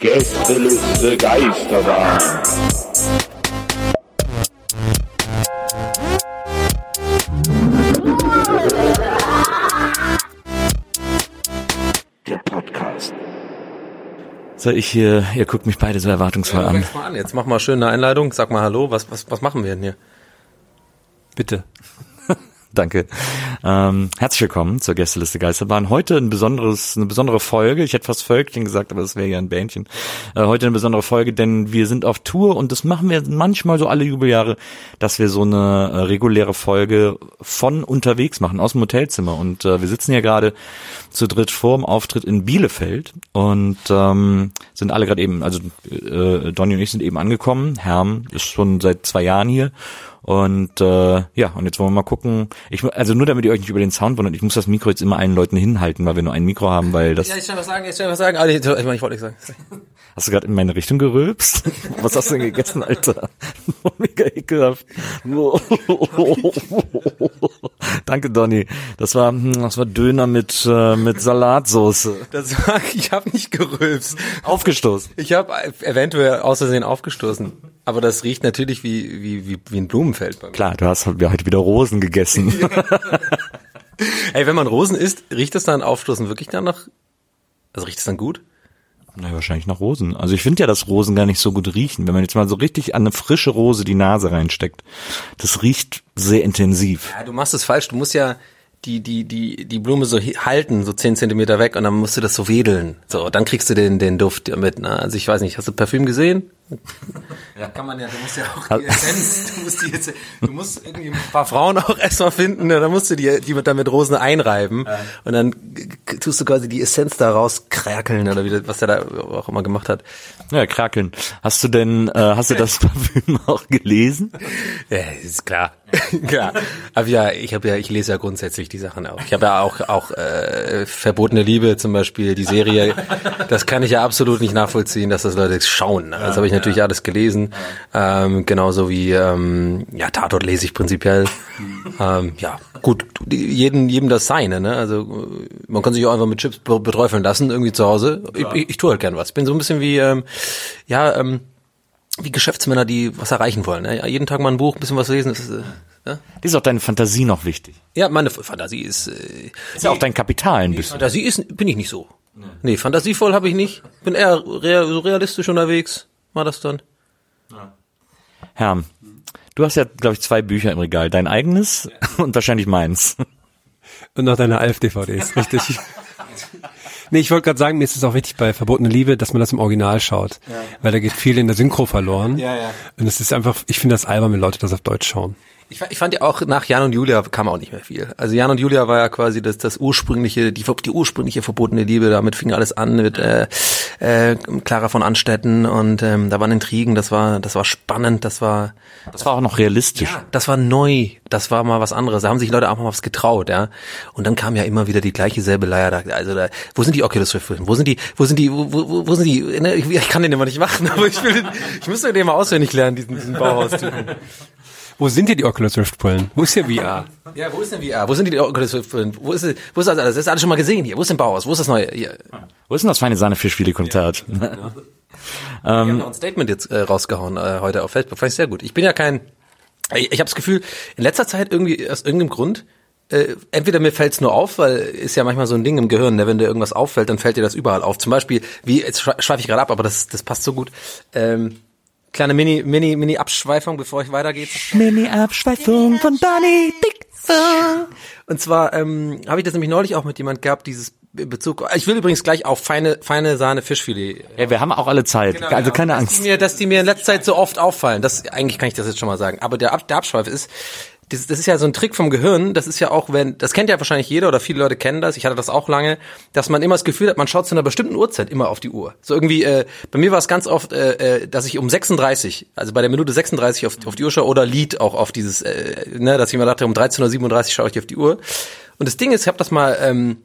Gästeliste Geisterbahn. Der Podcast. So, ich hier, ihr guckt mich beide so erwartungsvoll an. Fang mal an. Jetzt mach mal schön eine Einleitung. Sag mal Hallo. Was, was, was machen wir denn hier? Bitte. Danke. Ähm, herzlich willkommen zur Gästeliste Geisterbahn. Heute ein besonderes, eine besondere Folge. Ich hätte fast Völkchen gesagt, aber das wäre ja ein Bähnchen. Äh, heute eine besondere Folge, denn wir sind auf Tour und das machen wir manchmal so alle Jubeljahre, dass wir so eine äh, reguläre Folge von unterwegs machen, aus dem Hotelzimmer. Und äh, wir sitzen hier gerade zu dritt vor dem Auftritt in Bielefeld und ähm, sind alle gerade eben, also äh, Donny und ich sind eben angekommen. Herm ist schon seit zwei Jahren hier und äh, ja, und jetzt wollen wir mal gucken. Ich, also nur damit ihr euch nicht über den Sound wundert, ich muss das Mikro jetzt immer allen Leuten hinhalten, weil wir nur ein Mikro haben, weil das. Ja, ich soll was sagen, ich soll was sagen. Ah, nee, ich, meine, ich wollte nichts sagen. Hast du gerade in meine Richtung gerülpst? Was hast du denn gegessen, Alter? Mega ekelhaft. Danke, Donny. Das war, hm, das war Döner mit äh, mit Salatsoße. Das war, ich habe nicht gerülpst. Aufgestoßen. Ich habe eventuell aus Versehen aufgestoßen. Aber das riecht natürlich wie, wie, wie, wie ein Blumenfeld bei mir. Klar, du hast heute wieder Rosen gegessen. Ey, wenn man Rosen isst, riecht das dann Aufstoßen wirklich danach? Also riecht es dann gut? Na, wahrscheinlich nach Rosen. Also ich finde ja, dass Rosen gar nicht so gut riechen. Wenn man jetzt mal so richtig an eine frische Rose die Nase reinsteckt, das riecht sehr intensiv. Ja, du machst es falsch. Du musst ja die, die, die, die Blume so halten, so zehn Zentimeter weg und dann musst du das so wedeln. So, dann kriegst du den, den Duft mit. Ne? Also ich weiß nicht, hast du Parfüm gesehen? Ja, kann man ja, du musst ja auch die Essenz, du musst die jetzt, du musst irgendwie ein paar Frauen auch erstmal finden, ne? dann musst du die, die mit, dann mit Rosen einreiben und dann tust du quasi die Essenz da raus krärkeln oder wie, das- was er da auch immer gemacht hat. Ja, krakeln. Hast du denn, äh, hast du das Parfüm auch gelesen? Ja, ist klar. klar. Aber ja, ich habe ja, ich lese ja grundsätzlich die Sachen auch. Ich habe ja auch auch äh, verbotene Liebe zum Beispiel die Serie. Das kann ich ja absolut nicht nachvollziehen, dass das Leute schauen. Das habe ich natürlich alles gelesen. Ähm, genauso wie ähm, ja Tatort lese ich prinzipiell. ähm, ja, gut, jeden jedem das seine. Ne? Also man kann sich auch einfach mit Chips be- beträufeln lassen irgendwie zu Hause. Ich, ich, ich tue halt gern was. Ich bin so ein bisschen wie ähm, ja. Ähm, wie Geschäftsmänner, die was erreichen wollen. Ne? Ja, jeden Tag mal ein Buch, ein bisschen was lesen. Ist, äh, ja? Ist auch deine Fantasie noch wichtig. ja, meine Fantasie ist. Äh, Ist ja auch dein Kapital ein bisschen. Fantasie ist, bin ich nicht so. Nee, fantasievoll habe ich nicht. Bin eher realistisch unterwegs. War das dann? Herr, du hast ja, glaube ich, zwei Bücher im Regal. Dein eigenes und wahrscheinlich meins. Und noch deine Alf-DVDs, richtig. nee, ich wollte gerade sagen, mir ist es auch wichtig bei Verbotene Liebe, dass man das im Original schaut. Weil da geht viel in der Synchro verloren. Ja, ja. Und es ist einfach, ich finde das albern, wenn Leute das auf Deutsch schauen. Ich, ich fand ja auch nach Jan und Julia kam auch nicht mehr viel. Also Jan und Julia war ja quasi das, das ursprüngliche, die, die ursprüngliche verbotene Liebe. Damit fing alles an mit äh, äh, Clara von Anstetten und ähm, da waren Intrigen. Das war, das war spannend. Das war Das war auch noch realistisch. Ja, das war neu. Das war mal was anderes. Da haben sich Leute auch mal was getraut, ja. Und dann kam ja immer wieder die gleiche selbe Leier. Da, also da, wo sind die Oculus Rift? Wo sind die, wo sind die, wo, wo, wo sind die? Ne, Ich, ich kann den immer nicht machen, aber ich will, den- ich müsste den mal auswendig lernen, diesen, diesen Bauhaus-Typen. Wo sind hier die Oculus Rift Brillen? Wo ist hier VR? Ja, wo ist denn VR? Wo sind die Oculus Rift Filme? Wo ist, wo ist das alles? Das ist alles schon mal gesehen hier. Wo ist denn Bauhaus? Wo ist das neue? Hier. Wo ist denn das feine Sahne für Spielekonzert? Wir haben noch ein Statement jetzt äh, rausgehauen äh, heute auf Facebook. Fand ich sehr gut. Ich bin ja kein, ich, ich habe das Gefühl, in letzter Zeit irgendwie aus irgendeinem Grund äh, entweder mir fällt's nur auf, weil ist ja manchmal so ein Ding im Gehirn, ne? wenn dir irgendwas auffällt, dann fällt dir das überall auf. Zum Beispiel, wie, jetzt schweife ich gerade ab, aber das, das passt so gut. Ähm, kleine Mini, Mini, Mini Abschweifung, bevor ich weitergehe. Mini-Abschweifung von Donny Dixon. Und zwar ähm, habe ich das nämlich neulich auch mit jemand gehabt, dieses Bezug. Ich will übrigens gleich auf feine, feine Sahne Fischfilet. Ja, wir haben auch alle Zeit, also keine dass Angst. Die mir, dass die mir in letzter Zeit so oft auffallen. Das eigentlich kann ich das jetzt schon mal sagen. Aber der, Ab, der Abschweif ist, das, das ist ja so ein Trick vom Gehirn. Das ist ja auch, wenn das kennt ja wahrscheinlich jeder oder viele Leute kennen das. Ich hatte das auch lange, dass man immer das Gefühl hat, man schaut zu einer bestimmten Uhrzeit immer auf die Uhr. So irgendwie. Äh, bei mir war es ganz oft, äh, äh, dass ich um 36, also bei der Minute 36 auf, auf die Uhr schaue oder Lied auch auf dieses, äh, ne, dass ich mir dachte, um 13:37 Uhr schaue ich auf die Uhr. Und das Ding ist, ich habe das mal. Ähm,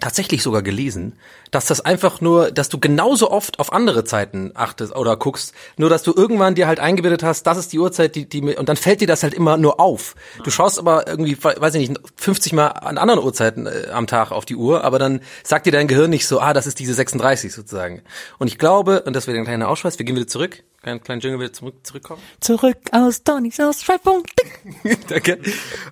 tatsächlich sogar gelesen, dass das einfach nur, dass du genauso oft auf andere Zeiten achtest oder guckst, nur dass du irgendwann dir halt eingebildet hast, das ist die Uhrzeit, die, die und dann fällt dir das halt immer nur auf. Du schaust aber irgendwie, weiß ich nicht, 50 Mal an anderen Uhrzeiten äh, am Tag auf die Uhr, aber dann sagt dir dein Gehirn nicht so, ah, das ist diese 36 sozusagen. Und ich glaube, und das wird ein kleiner Ausschweiß, wir gehen wieder zurück, kleinen kleinen Jingle wieder zurück, zurückkommen. Zurück aus Donnys Ausschweifung. Danke.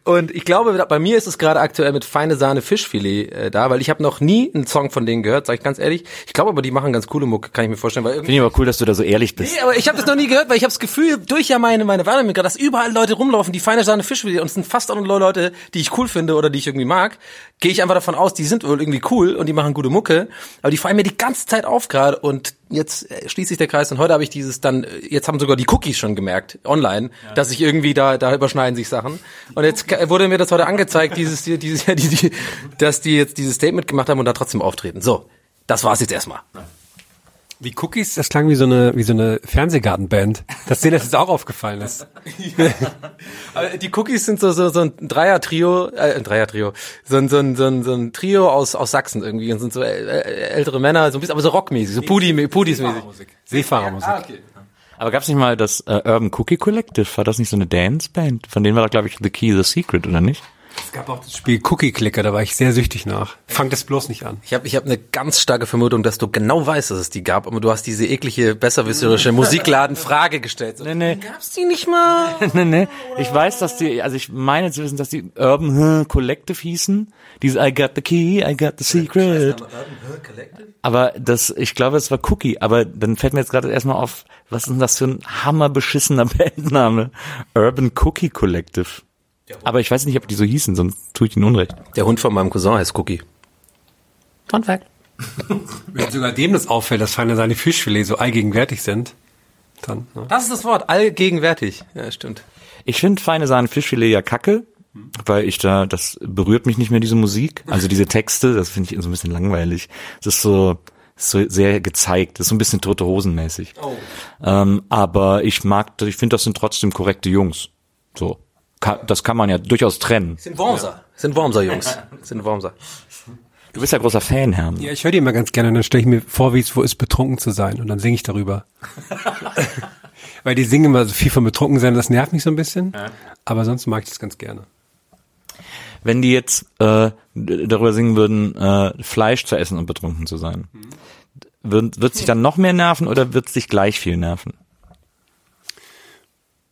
Und ich glaube, bei mir ist es gerade aktuell mit feine Sahne Fischfilet äh, da, weil ich habe noch nie einen Song von denen gehört, sag ich ganz ehrlich. Ich glaube aber, die machen ganz coole Mucke, kann ich mir vorstellen, weil Finde ich aber cool, dass du da so ehrlich bist. Nee, aber ich habe das noch nie gehört, weil ich habe das Gefühl, durch ja meine meine Wahrnehmung, dass überall Leute rumlaufen, die feine Sahne Fischfilet und es sind fast alle Leute, die ich cool finde oder die ich irgendwie mag. Gehe ich einfach davon aus, die sind wohl irgendwie cool und die machen gute Mucke, aber die fallen mir die ganze Zeit auf gerade und jetzt äh, schließt sich der Kreis und heute habe ich dieses dann äh, jetzt haben sogar die Cookies schon gemerkt online, dass ich irgendwie da da überschneiden sich Sachen und jetzt ka- wurde mir das heute angezeigt, dieses dieses die, die, dass die jetzt dieses Statement gemacht haben und da trotzdem auftreten. So, das war's jetzt erstmal. Die Cookies, das klang wie so eine, wie so eine Fernsehgartenband. Dass dir das jetzt auch aufgefallen ist. Aber die Cookies sind so so so ein Dreier-Trio, äh, ein Dreier-Trio, so ein so ein so ein, so ein Trio aus aus Sachsen irgendwie und sind so äh, äh, ältere Männer, so ein bisschen, aber so rockmäßig, so Pudi Pudis mäßig. Seefahrermusik. Aber gab's nicht mal das äh, Urban Cookie Collective? War das nicht so eine Danceband? Von denen war da, glaube ich, The Key, The Secret, oder nicht? Es gab auch das Spiel Cookie Clicker, da war ich sehr süchtig nach. Fang das bloß nicht an. Ich habe ich hab eine ganz starke Vermutung, dass du genau weißt, dass es die gab, aber du hast diese eklige, besserwisserische Musikladen-Frage gestellt. Nee, nee. Gab's die nicht mal? nee, nee. Ich weiß, dass die, also ich meine zu wissen, dass die Urban hm, Collective hießen. Diese I got the key, I got the secret. Aber das, ich glaube, es war Cookie. Aber dann fällt mir jetzt gerade erstmal auf, was ist denn das für ein hammerbeschissener Bandname? Urban Cookie Collective. Aber ich weiß nicht, ob die so hießen, sonst tue ich ihnen Unrecht. Der Hund von meinem Cousin heißt Cookie. Fun Fact. Wenn sogar dem das auffällt, dass feine seine Fischfilet so allgegenwärtig sind, dann, ne? Das ist das Wort, allgegenwärtig. Ja, stimmt. Ich finde feine Sahne Fischfilet ja kacke, weil ich da, das berührt mich nicht mehr, diese Musik. Also diese Texte, das finde ich so ein bisschen langweilig. Es ist so, ist so sehr gezeigt, das ist so ein bisschen tote Hosen mäßig. Ähm, aber ich mag, ich finde, das sind trotzdem korrekte Jungs. So. Ka das kann man ja durchaus trennen. Sind Wormser. Sind Wormser, Jungs. Sind Wormser. Du bist ja großer Fan, Herr. Ja, ich höre die immer ganz gerne und dann stelle ich mir vor, wie es wo ist, betrunken zu sein und dann singe ich darüber. Weil die singen immer so viel von betrunken sein, das nervt mich so ein bisschen. Aber sonst mag ich das ganz gerne. Wenn die jetzt äh, darüber singen würden, äh, Fleisch zu essen und betrunken zu sein, wird wird sich dann noch mehr nerven oder wird es dich gleich viel nerven?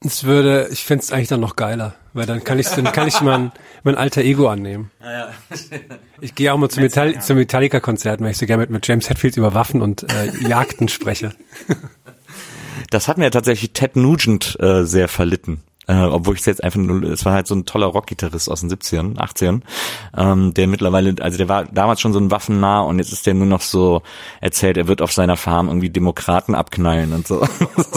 Es würde, ich fände es eigentlich dann noch geiler, weil dann kann ich, dann kann ich mein, mein alter Ego annehmen. Ich gehe auch mal zu, Metall, zu Metallica-Konzerten, weil ich so gerne mit, mit James Hetfield über Waffen und äh, Jagden spreche. Das hat mir tatsächlich Ted Nugent äh, sehr verlitten. Äh, obwohl ich es jetzt einfach nur, es war halt so ein toller Rockgitarrist aus den 70ern, 80ern, ähm, der mittlerweile, also der war damals schon so ein Waffennah und jetzt ist der nur noch so erzählt, er wird auf seiner Farm irgendwie Demokraten abknallen und so.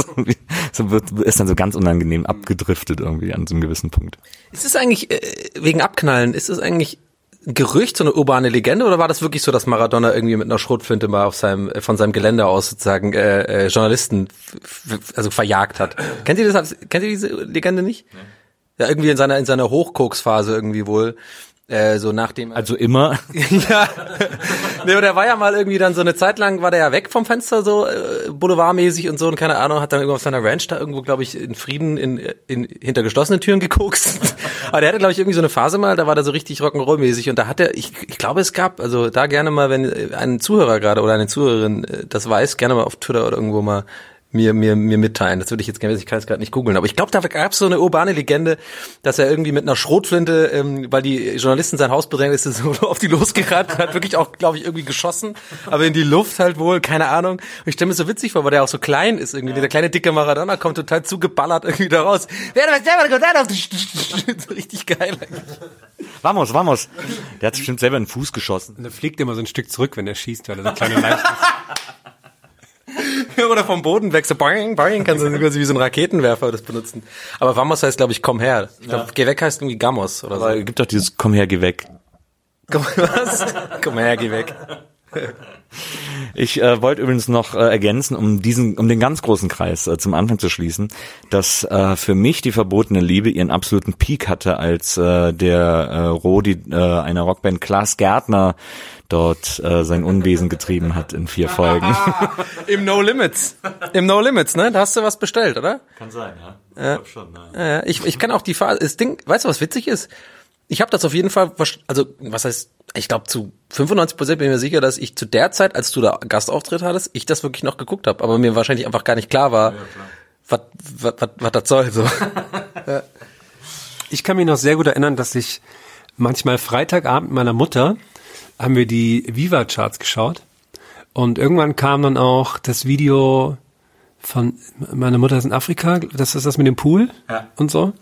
so wird, ist dann so ganz unangenehm abgedriftet irgendwie an so einem gewissen Punkt. Ist es eigentlich, äh, wegen Abknallen, ist es eigentlich ein Gerücht, so eine urbane Legende, oder war das wirklich so, dass Maradona irgendwie mit einer Schrotflinte mal auf seinem, von seinem Gelände aus sozusagen äh, äh, Journalisten also verjagt hat? Kennt ihr das? Kennt ihr diese Legende nicht? Ja, irgendwie in seiner in seiner Hochkoksphase irgendwie wohl. Äh, so nachdem er- Also immer, ja. Nee, aber der war ja mal irgendwie dann so eine Zeit lang, war der ja weg vom Fenster, so äh, boulevardmäßig und so und keine Ahnung, hat dann irgendwo auf seiner Ranch da irgendwo, glaube ich, in Frieden in, in hinter geschlossenen Türen gekokst. aber der hatte, glaube ich, irgendwie so eine Phase mal, da war der so richtig Rock'n'Roll-mäßig und da hat er, ich, ich glaube, es gab, also da gerne mal, wenn ein Zuhörer gerade oder eine Zuhörerin äh, das weiß, gerne mal auf Twitter oder irgendwo mal mir, mir, mir mitteilen. Das würde ich jetzt gerne wissen, ich kann es gerade nicht googeln. Aber ich glaube, da gab es so eine urbane Legende, dass er irgendwie mit einer Schrotflinte, ähm, weil die Journalisten sein Haus bedrängt, ist er so auf die losgerannt, hat wirklich auch, glaube ich, irgendwie geschossen, aber in die Luft halt wohl, keine Ahnung. Und ich stelle mir so witzig vor, weil der auch so klein ist irgendwie. Der kleine dicke Maradona kommt total zugeballert irgendwie da raus. so richtig geil eigentlich. Vamos, vamos. Der hat sich bestimmt selber in den Fuß geschossen. Und er fliegt immer so ein Stück zurück, wenn er schießt, weil er so kleine leicht ist. Oder vom Boden weg, so boing, boing, kannst du quasi wie so ein Raketenwerfer das benutzen. Aber Vamos heißt, glaube ich, komm her. Ich glaube, geh weg heißt irgendwie Gamos oder so. Aber gibt doch dieses Komm her, geh weg. Komm, was? komm her, geh weg. Ich äh, wollte übrigens noch äh, ergänzen, um diesen, um den ganz großen Kreis äh, zum Anfang zu schließen, dass äh, für mich die verbotene Liebe ihren absoluten Peak hatte, als äh, der äh, Rodi äh, einer Rockband Klaas Gärtner dort äh, sein Unwesen getrieben hat in vier Folgen. Im No Limits. Im No Limits, ne? Da hast du was bestellt, oder? Kann sein, ja. Ich Ja. glaub schon, ja. Ja, ja. ich, ich kann auch die Phase, das Ding, weißt du, was witzig ist? Ich habe das auf jeden Fall, also was heißt, ich glaube zu 95 Prozent bin ich mir sicher, dass ich zu der Zeit, als du da Gastauftritt hattest, ich das wirklich noch geguckt habe, aber mir wahrscheinlich einfach gar nicht klar war, was was was was das soll so. Ich kann mich noch sehr gut erinnern, dass ich manchmal Freitagabend meiner Mutter haben wir die Viva-Charts geschaut. Und irgendwann kam dann auch das Video von meine Mutter ist in Afrika, das ist das mit dem Pool Ja. und so.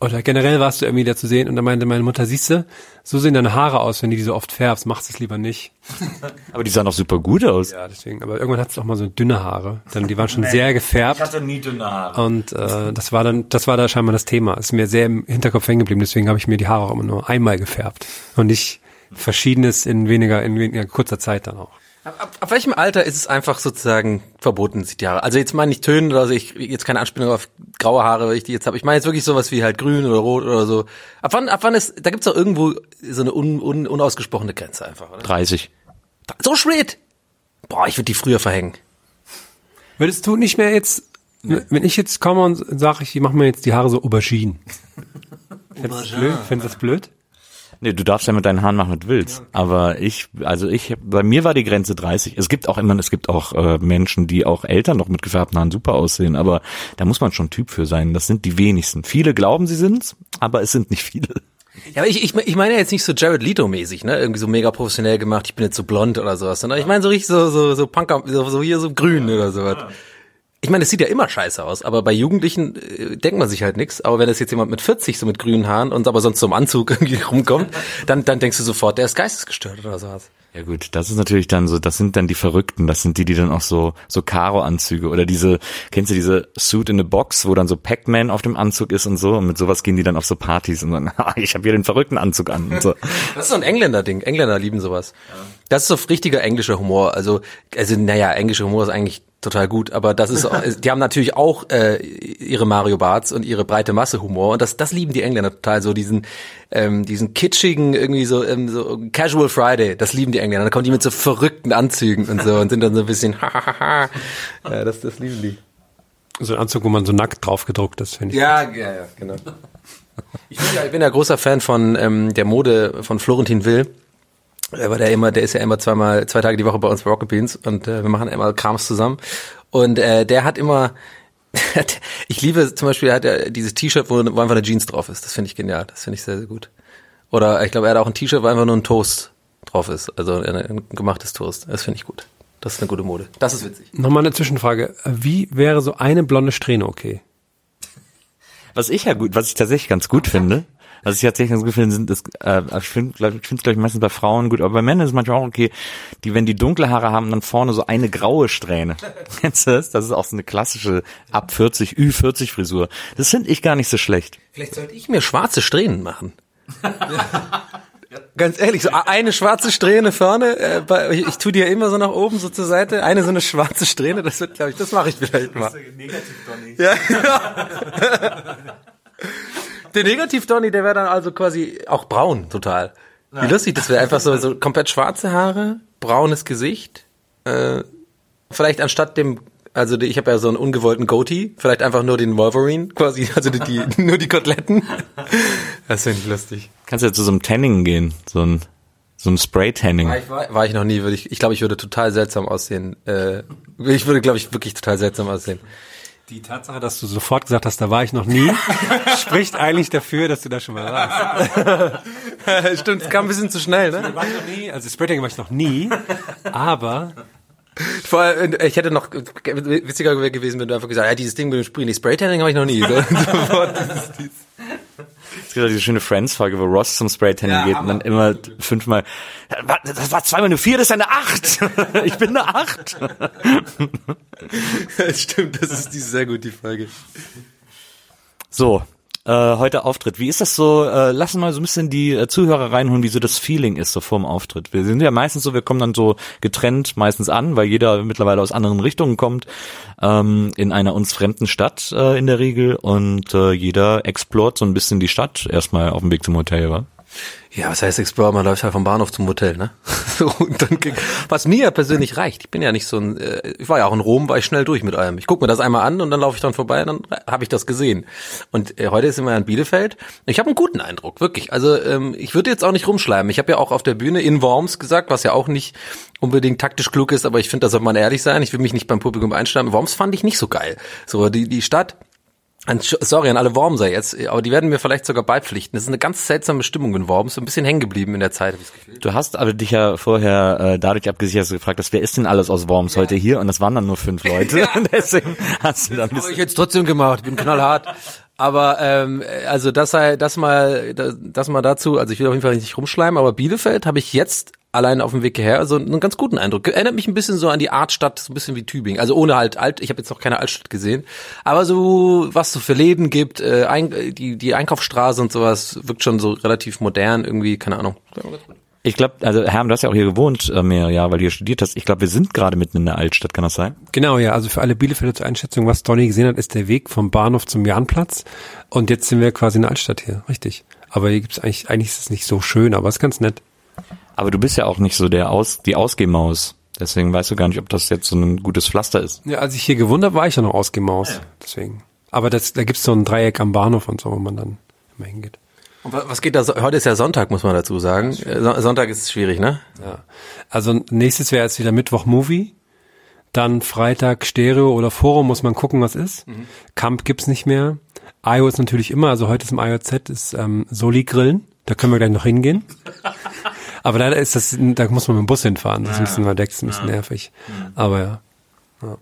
Oder generell warst du irgendwie da zu sehen und dann meinte meine Mutter, siehste, so sehen deine Haare aus, wenn du die so oft färbst, machst es lieber nicht. Aber die sahen doch super gut aus. Ja, deswegen. Aber irgendwann hat es auch mal so dünne Haare. Dann, die waren schon sehr gefärbt. hatte nie dünne Haare. Und äh, das war dann, das war da scheinbar das Thema. Ist mir sehr im Hinterkopf hängen geblieben. Deswegen habe ich mir die Haare auch immer nur einmal gefärbt und nicht verschiedenes in weniger in weniger kurzer Zeit dann auch. Ab, ab, ab welchem Alter ist es einfach sozusagen verboten, Haare? Also jetzt meine ich Tönen oder so, ich jetzt keine Anspielung auf graue Haare, weil ich die jetzt habe. Ich meine jetzt wirklich sowas wie halt grün oder rot oder so. Ab wann, ab wann ist, da gibt's doch irgendwo so eine un, un, unausgesprochene Grenze einfach, oder? 30. So spät? Boah, ich würde die früher verhängen. Würdest du nicht mehr jetzt, wenn ich jetzt komme und sage, ich mache mir jetzt die Haare so Aubergine. Findest du das blöd? Findest du das blöd? Nee, du darfst ja mit deinen Haaren machen, was du willst. Aber ich, also ich, bei mir war die Grenze 30. Es gibt auch immer, es gibt auch äh, Menschen, die auch älter noch mit gefärbten Haaren super aussehen, aber da muss man schon Typ für sein. Das sind die wenigsten. Viele glauben, sie sind's, aber es sind nicht viele. Ja, aber ich, ich, ich meine jetzt nicht so Jared Leto-mäßig, ne? Irgendwie so mega professionell gemacht, ich bin jetzt so blond oder sowas, sondern ich meine so richtig so, so, so Punker, so, so hier so grün oder sowas. Ich meine, es sieht ja immer scheiße aus, aber bei Jugendlichen äh, denkt man sich halt nix. Aber wenn es jetzt jemand mit 40 so mit grünen Haaren und aber sonst so im Anzug irgendwie rumkommt, dann, dann denkst du sofort, der ist geistesgestört oder sowas. Ja gut, das ist natürlich dann so, das sind dann die Verrückten, das sind die, die dann auch so so Karo-Anzüge oder diese, kennst du diese Suit in a Box, wo dann so Pac-Man auf dem Anzug ist und so und mit sowas gehen die dann auf so Partys und dann, "Ha, ich habe hier den verrückten Anzug an und so. Das ist so ein Engländer-Ding. Engländer lieben sowas. Das ist so richtiger englischer Humor. Also, also naja, englischer Humor ist eigentlich total gut, aber das ist, die haben natürlich auch äh, ihre Mario Barts und ihre breite Masse Humor und das, das lieben die Engländer total. So diesen, ähm, diesen kitschigen irgendwie so, ähm, so Casual Friday, das lieben die Engländer. Da kommen die mit so verrückten Anzügen und so und sind dann so ein bisschen, hahaha. ja, das, das lieben die. So ein Anzug, wo man so nackt drauf gedruckt ist, finde ich. Ja, ja, ja, genau. Ich bin ja, ich bin ja großer Fan von ähm, der Mode von Florentin Will. Äh, Weil der immer, der ist ja immer zweimal, zwei Tage die Woche bei uns bei Rocket Beans und äh, wir machen immer Krams zusammen. Und äh, der hat immer, ich liebe zum Beispiel, er hat ja dieses T-Shirt, wo, wo einfach eine Jeans drauf ist. Das finde ich genial. Das finde ich sehr, sehr gut. Oder ich glaube, er hat auch ein T-Shirt, wo einfach nur ein Toast drauf ist. Also ein, ein gemachtes Toast. Das finde ich gut. Das ist eine gute Mode. Das ist witzig. Nochmal eine Zwischenfrage. Wie wäre so eine blonde Strähne okay? Was ich ja gut, was ich tatsächlich ganz gut finde, was ich tatsächlich ganz gut finde, sind, ist, äh, ich finde, glaub, es glaube ich meistens bei Frauen gut, aber bei Männern ist es manchmal auch okay, die, wenn die dunkle Haare haben, dann vorne so eine graue Strähne. Kennst du das? Das ist auch so eine klassische ab 40, Ü40 Frisur. Das finde ich gar nicht so schlecht. Vielleicht sollte ich mir schwarze Strähnen machen. Ganz ehrlich, so eine schwarze Strähne vorne, äh, bei, ich, ich tue die ja immer so nach oben, so zur Seite, eine so eine schwarze Strähne, das wird, glaube ich, das mache ich vielleicht mal. Ja, genau. Der Negativ-Donny, der wäre dann also quasi auch braun, total. Wie lustig, das wäre einfach so, so komplett schwarze Haare, braunes Gesicht, äh, vielleicht anstatt dem, also die, ich habe ja so einen ungewollten Goatee, vielleicht einfach nur den Wolverine, quasi, also die, die nur die Koteletten. Das finde ich lustig. Kannst ja zu so einem Tanning gehen, so ein So ein Spray-Tanning. War ich, war, war ich noch nie, würde ich, ich glaube, ich würde total seltsam aussehen. Äh, ich würde, glaube ich, wirklich total seltsam aussehen. Die Tatsache, dass du sofort gesagt hast, da war ich noch nie, spricht eigentlich dafür, dass du da schon mal warst. Stimmt, es kam ein bisschen zu schnell, ne? War ich noch nie, also Spreading war ich noch nie, aber Vor allem, ich hätte noch witziger gewesen, wenn du einfach gesagt hättest, ja, dieses Ding mit dem Sprühen, die Spraytanning habe ich noch nie. So. Es gibt auch diese schöne Friends-Folge, wo Ross zum Spray-Tanning Ja, geht Hammer. und dann immer fünfmal, das war zweimal eine vier, das ist eine acht. ich bin eine acht. Stimmt, das ist die sehr gut, die Folge. So, äh, heute Auftritt. Wie ist das so? Äh, lass mal so ein bisschen die äh, Zuhörer reinholen, wie so das Feeling ist so vorm Auftritt. Wir sind ja meistens so, wir kommen dann so getrennt meistens an, weil jeder mittlerweile aus anderen Richtungen kommt, ähm, in einer uns fremden Stadt äh, in der Regel und äh, jeder explort so ein bisschen die Stadt erstmal auf dem Weg zum Hotel, wa? Ja, was heißt Explorer? Man läuft halt vom Bahnhof zum Hotel, ne? So, und dann, ging- was mir persönlich reicht. Ich bin ja nicht so ein, äh, ich war ja auch in Rom, war ich schnell durch mit allem. Ich gucke mir das einmal an und dann laufe ich dann vorbei und dann habe ich das gesehen. Und äh, heute sind wir in Bielefeld. Ich habe einen guten Eindruck, wirklich. Also ähm, ich würde jetzt auch nicht rumschleimen. Ich habe ja auch auf der Bühne in Worms gesagt, was ja auch nicht unbedingt taktisch klug ist, aber ich finde, da sollte man ehrlich sein. Ich will mich nicht beim Publikum einschleimen. Worms fand ich nicht so geil. So, die, die Stadt, an- Sorry an alle Wormser jetzt, aber die werden mir vielleicht sogar beipflichten. Das ist eine ganz seltsame Stimmung in Worms, so ein bisschen hängen geblieben in der Zeit, habe ich das Gefühl. Du hast aber dich ja vorher äh, dadurch abgesichert, dass du gefragt hast, wer ist denn alles aus Worms heute hier? Und das waren dann nur fünf Leute. Deswegen hast du da ein Habe ich jetzt trotzdem gemacht, bin knallhart. Aber ähm, also das sei das mal das, das mal dazu, also ich will auf jeden Fall nicht rumschleimen, aber Bielefeld habe ich jetzt allein auf dem Weg hierher so einen ganz guten Eindruck. Erinnert mich ein bisschen so an die Artstadt, so ein bisschen wie Tübingen. Also ohne halt alt, ich habe jetzt noch keine Altstadt gesehen, aber so was so für Läden gibt, äh, ein, die die Einkaufsstraße und sowas wirkt schon so relativ modern irgendwie, keine Ahnung. Ich glaube, also Herm, du hast ja auch hier gewohnt äh, mehrere Jahre, weil du hier studiert hast. Ich glaube, wir sind gerade mitten in der Altstadt, kann das sein? Genau, ja, also für alle Bielefelder zur Einschätzung, was Donny gesehen hat, ist der Weg vom Bahnhof zum Jahnplatz und jetzt sind wir quasi in der Altstadt hier, richtig. Aber hier gibt's eigentlich, eigentlich ist es nicht so schön, aber es ist ganz nett. Aber du bist ja auch nicht so der Aus, die Ausgehmaus. Deswegen weißt du gar nicht, ob das jetzt so ein gutes Pflaster ist. Ja, als ich hier habe, war ich ja noch ausgemaust, deswegen. Aber das, da gibt's so ein Dreieck am Bahnhof und so, wo man dann immer hingeht. Und wa- was geht da so? Heute ist ja Sonntag, muss man dazu sagen. Äh, Son- Sonntag ist schwierig, ne? Ja. Also nächstes wäre jetzt wieder Mittwoch Movie, dann Freitag Stereo oder Forum, muss man gucken, was ist. Camp gibt's nicht mehr. IO ist natürlich immer, also heute ist im IOZ ist ähm, Soli Grillen, da können wir gleich noch hingehen. Aber leider ist das, da muss man mit dem Bus hinfahren, das ist ein bisschen das ist ein bisschen nervig. Aber ja. ja.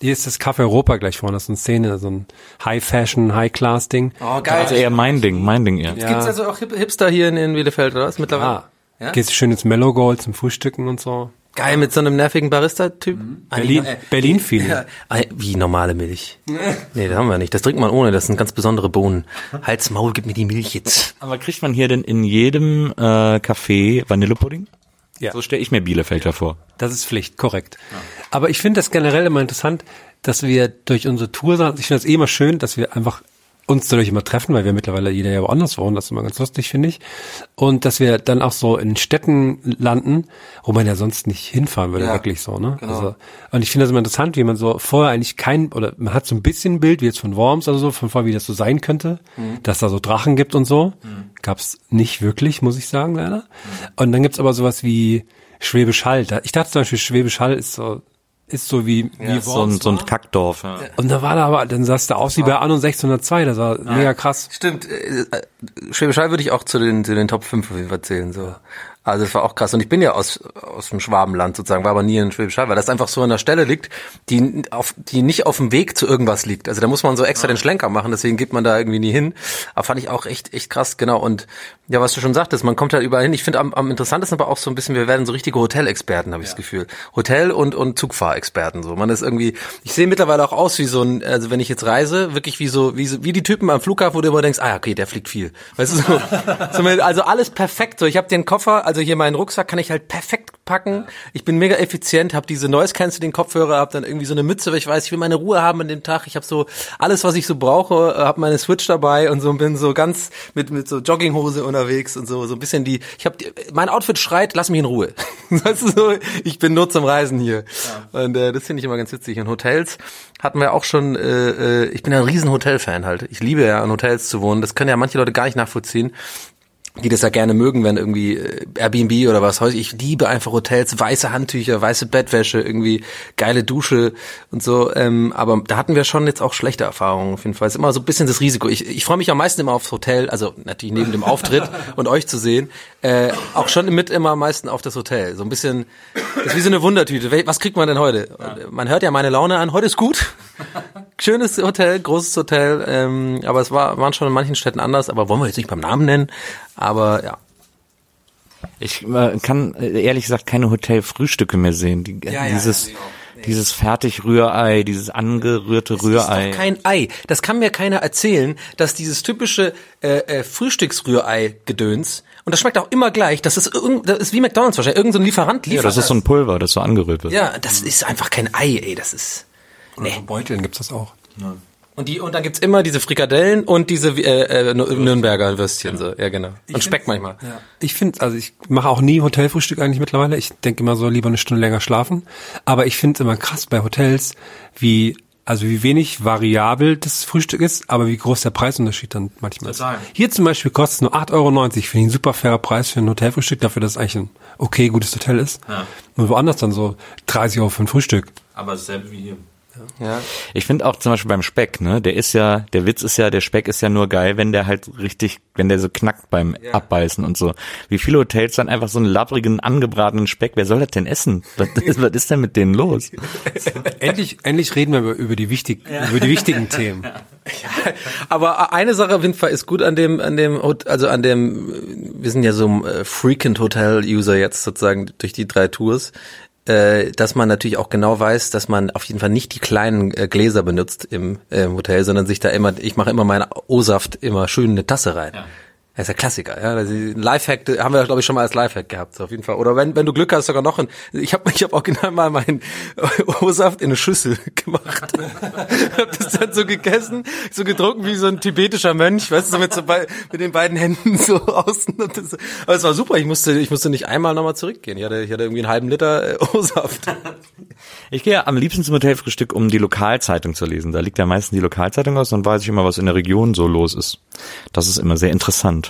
Hier ist das Café Europa gleich vorne, das ist eine Szene, so ein High-Fashion, High-Class-Ding. Oh, geil. Also eher mein Ding, mein Ding eher. Ja. Gibt's also auch Hip Hipster hier in, in Bielefeld, oder was, mittlerweile? Ah, gehst du schön ins Mellow Gold zum Frühstücken und so. Geil, mit so einem nervigen Barista-Typ? Berlin, Berlin-Feeling. Ja, äh, wie normale Milch. Nee, das haben wir nicht. Das trinkt man ohne, das sind ganz besondere Bohnen. Hals, Maul, gib mir die Milch jetzt. Aber kriegt man hier denn in jedem äh, Café Vanillepudding? Ja. So stelle ich mir Bielefelder vor. Das ist Pflicht, korrekt. Aber ich finde das generell immer interessant, dass wir durch unsere Tour, ich finde das eh immer schön, dass wir einfach uns dadurch immer treffen, weil wir mittlerweile jeder ja woanders wohnen, das ist immer ganz lustig, finde ich. Und dass wir dann auch so in Städten landen, wo man ja sonst nicht hinfahren würde, Ja, wirklich so, ne? Also, und ich finde das immer interessant, wie man so vorher eigentlich kein, oder man hat so ein bisschen ein Bild, wie jetzt von Worms oder so, von vorher, wie das so sein könnte, dass da so Drachen gibt und so. Gab's nicht wirklich, muss ich sagen, leider. Und dann gibt's aber sowas wie Schwäbisch Hall. Ich dachte zum Beispiel, Schwäbisch Hall ist so, ist so wie, wie So ein, so ein Kackdorf. Ja. und da war da aber, dann saß da aus wie bei Anno 1602, das war mega krass. Stimmt, äh, äh, Schwäbisch Hall würde ich auch zu den, zu den Top 5 auf jeden Fall zählen, so. Also das war auch krass. Und ich bin ja aus, aus dem Schwabenland sozusagen, war aber nie in Schwäbisch Hall, weil das einfach so an der Stelle liegt, die, auf, die nicht auf dem Weg zu irgendwas liegt. Also da muss man so extra den Schlenker machen, deswegen geht man da irgendwie nie hin. Aber fand ich auch echt, echt krass, genau. Und ja, was du schon sagtest, man kommt halt überall hin. Ich finde am, am interessantesten aber auch so ein bisschen, wir werden so richtige Hotelexperten, habe ich das Gefühl. Hotel- und, und Zugfahrexperten. So. Man ist irgendwie, ich sehe mittlerweile auch aus wie so ein, also wenn ich jetzt reise, wirklich wie so, wie, so, wie die Typen am Flughafen, wo du immer denkst, ah ja, okay, der fliegt viel. Weißt du, so, also alles perfekt. So, ich habe den Koffer, also hier meinen Rucksack kann ich halt perfekt packen. Ich bin mega effizient, habe diese Noise Canceling Kopfhörer, habe dann irgendwie so eine Mütze, weil ich weiß, ich will meine Ruhe haben an dem Tag. Ich habe so alles, was ich so brauche, habe meine Switch dabei und so und bin so ganz mit mit so Jogginghose unterwegs und so so ein bisschen die. Ich habe mein Outfit schreit, lass mich in Ruhe. Weißt du so, ich bin nur zum Reisen hier und äh, das finde ich immer ganz witzig. In Hotels hatten wir auch schon. Äh, äh, ich bin ja ein riesen Hotelfan halt. Ich liebe ja an Hotels zu wohnen. Das können ja manche Leute gar nicht nachvollziehen. Die das ja gerne mögen, wenn irgendwie äh, Airbnb oder was weiß ich, liebe einfach Hotels, weiße Handtücher, weiße Bettwäsche, irgendwie geile Dusche und so. Ähm, aber da hatten wir schon jetzt auch schlechte Erfahrungen auf jeden Fall. Es ist immer so ein bisschen das Risiko. Ich, ich freue mich am meisten immer aufs Hotel, also natürlich neben dem Auftritt und euch zu sehen, äh, auch schon mit immer am meisten auf das Hotel. So ein bisschen, das ist wie so eine Wundertüte. Was kriegt man denn heute? Man hört ja meine Laune an, heute ist gut. Schönes Hotel, großes Hotel, ähm, aber es war, waren schon in manchen Städten anders, aber wollen wir jetzt nicht beim Namen nennen. Aber ja, Ich äh, kann äh, ehrlich gesagt keine Hotelfrühstücke mehr sehen. Die, Ja, ja, dieses ja, nee. dieses Fertigrührei, dieses angerührte Das Rührei. ist doch kein Ei. Das kann mir keiner erzählen, dass dieses typische äh, äh, Frühstücksrührei-Gedöns, und das schmeckt auch immer gleich, das ist, irgend, das ist wie McDonalds wahrscheinlich, irgendein so ein Lieferant ja, liefert das ist so ein Pulver, das so angerührt wird. Ja, das ist einfach kein Ei, ey, das ist... Nee. Beuteln gibt's das auch. Und, die, und dann gibt's immer diese Frikadellen und diese äh, äh, Nürnberger Würstchen, so. ja genau. Und Speck manchmal. Ja. Ich finde, also ich mache auch nie Hotelfrühstück eigentlich mittlerweile. Ich denke immer so, lieber eine Stunde länger schlafen. Aber ich finde es immer krass bei Hotels, wie also wie wenig variabel das Frühstück ist, aber wie groß der Preisunterschied dann manchmal ist. Hier zum Beispiel kostet es nur 8,90 Euro. Finde ich ein super fairer Preis für ein Hotelfrühstück, dafür, dass es eigentlich ein okay, gutes Hotel ist. Ja. Und woanders dann so 30 Euro für ein Frühstück. Aber dasselbe wie hier. Ja. Ich finde auch zum Beispiel beim Speck, ne, der ist ja, der Witz ist ja, der Speck ist ja nur geil, wenn der halt richtig, wenn der so knackt beim Abbeißen und so. Wie viele Hotels dann einfach so einen labbrigen, angebratenen Speck, wer soll das denn essen? Was, ist- was ist denn mit denen los? endlich, endlich reden wir über, über die wichtig, über die wichtigen Themen. Aber eine Sache auf jeden Fall ist gut an dem, an dem, also an dem, wir sind ja so äh, frequent Hotel-User jetzt sozusagen durch die drei Tours, äh, dass man natürlich auch genau weiß, dass man auf jeden Fall nicht die kleinen äh, Gläser benutzt im äh, Hotel, sondern sich da immer, ich mache immer meinen O-Saft immer schön in eine Tasse rein. Das ist ja Klassiker, ja. Also ein Lifehack äh, haben wir, glaube ich, schon mal als Lifehack gehabt, so auf jeden Fall. Oder wenn, wenn du Glück hast, sogar noch ein. Ich habe ich hab auch genau mal meinen O-Saft in eine Schüssel gemacht. hab das dann so gegessen, so getrunken wie so ein tibetischer Mönch, weißt du, mit, so bei, mit den beiden Händen so außen. Das, aber es war super, ich musste, ich musste nicht einmal nochmal zurückgehen. Ich hatte, ich hatte irgendwie einen halben Liter äh, O-Saft. Ich gehe am liebsten zum Hotelfrühstück, um die Lokalzeitung zu lesen. Da liegt ja meistens die Lokalzeitung aus, dann weiß ich immer, was in der Region so los ist. Das ist immer sehr interessant.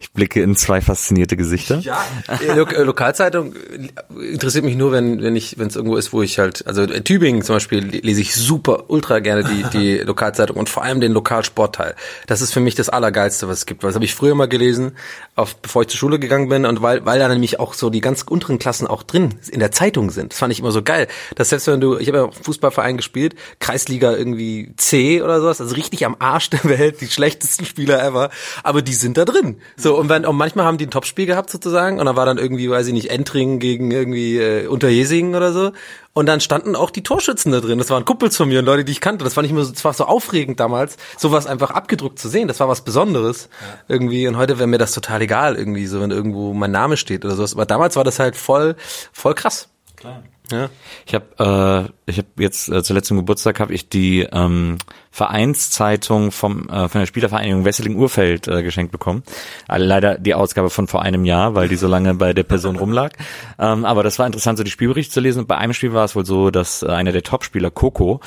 Ich blicke in zwei faszinierte Gesichter. Ja, äh, Lo äh, Lokalzeitung äh, interessiert mich nur, wenn wenn ich wenn es irgendwo ist, wo ich halt also in Tübingen zum Beispiel le- lese ich super ultra gerne die die Lokalzeitung und vor allem den Lokalsportteil. Das ist für mich das allergeilste, was es gibt. Das habe ich früher mal gelesen, auf, bevor ich zur Schule gegangen bin und weil weil da nämlich auch so die ganz unteren Klassen auch drin in der Zeitung sind. Das fand ich immer so geil. Dass selbst wenn du ich habe ja auch Fußballverein gespielt, Kreisliga irgendwie C oder sowas, also richtig am Arsch der Welt, die schlechtesten Spieler ever, aber die sind da drin. So und wenn und manchmal haben die ein Topspiel gehabt sozusagen und da war dann irgendwie, weiß ich nicht, Entring gegen irgendwie äh, Unterjesingen oder so und dann standen auch die Torschützen da drin. Das waren Kumpels von mir und Leute, die ich kannte. Das fand ich immer so, das war so aufregend damals, sowas einfach abgedruckt zu sehen. Das war was Besonderes irgendwie und heute wäre mir das total egal irgendwie, so wenn irgendwo mein Name steht oder sowas. Aber damals war das halt voll voll krass. Klar. Ja. Ich habe äh, ich habe jetzt äh, zuletzt zum Geburtstag habe ich die ähm, Vereinszeitung vom äh, von der Spielervereinigung Wesseling-Urfeld äh, geschenkt bekommen. Äh, leider die Ausgabe von vor einem Jahr, weil die so lange bei der Person rumlag. Ähm, aber das war interessant, so die Spielberichte zu lesen. Und bei einem Spiel war es wohl so, dass äh, einer der Topspieler Coco,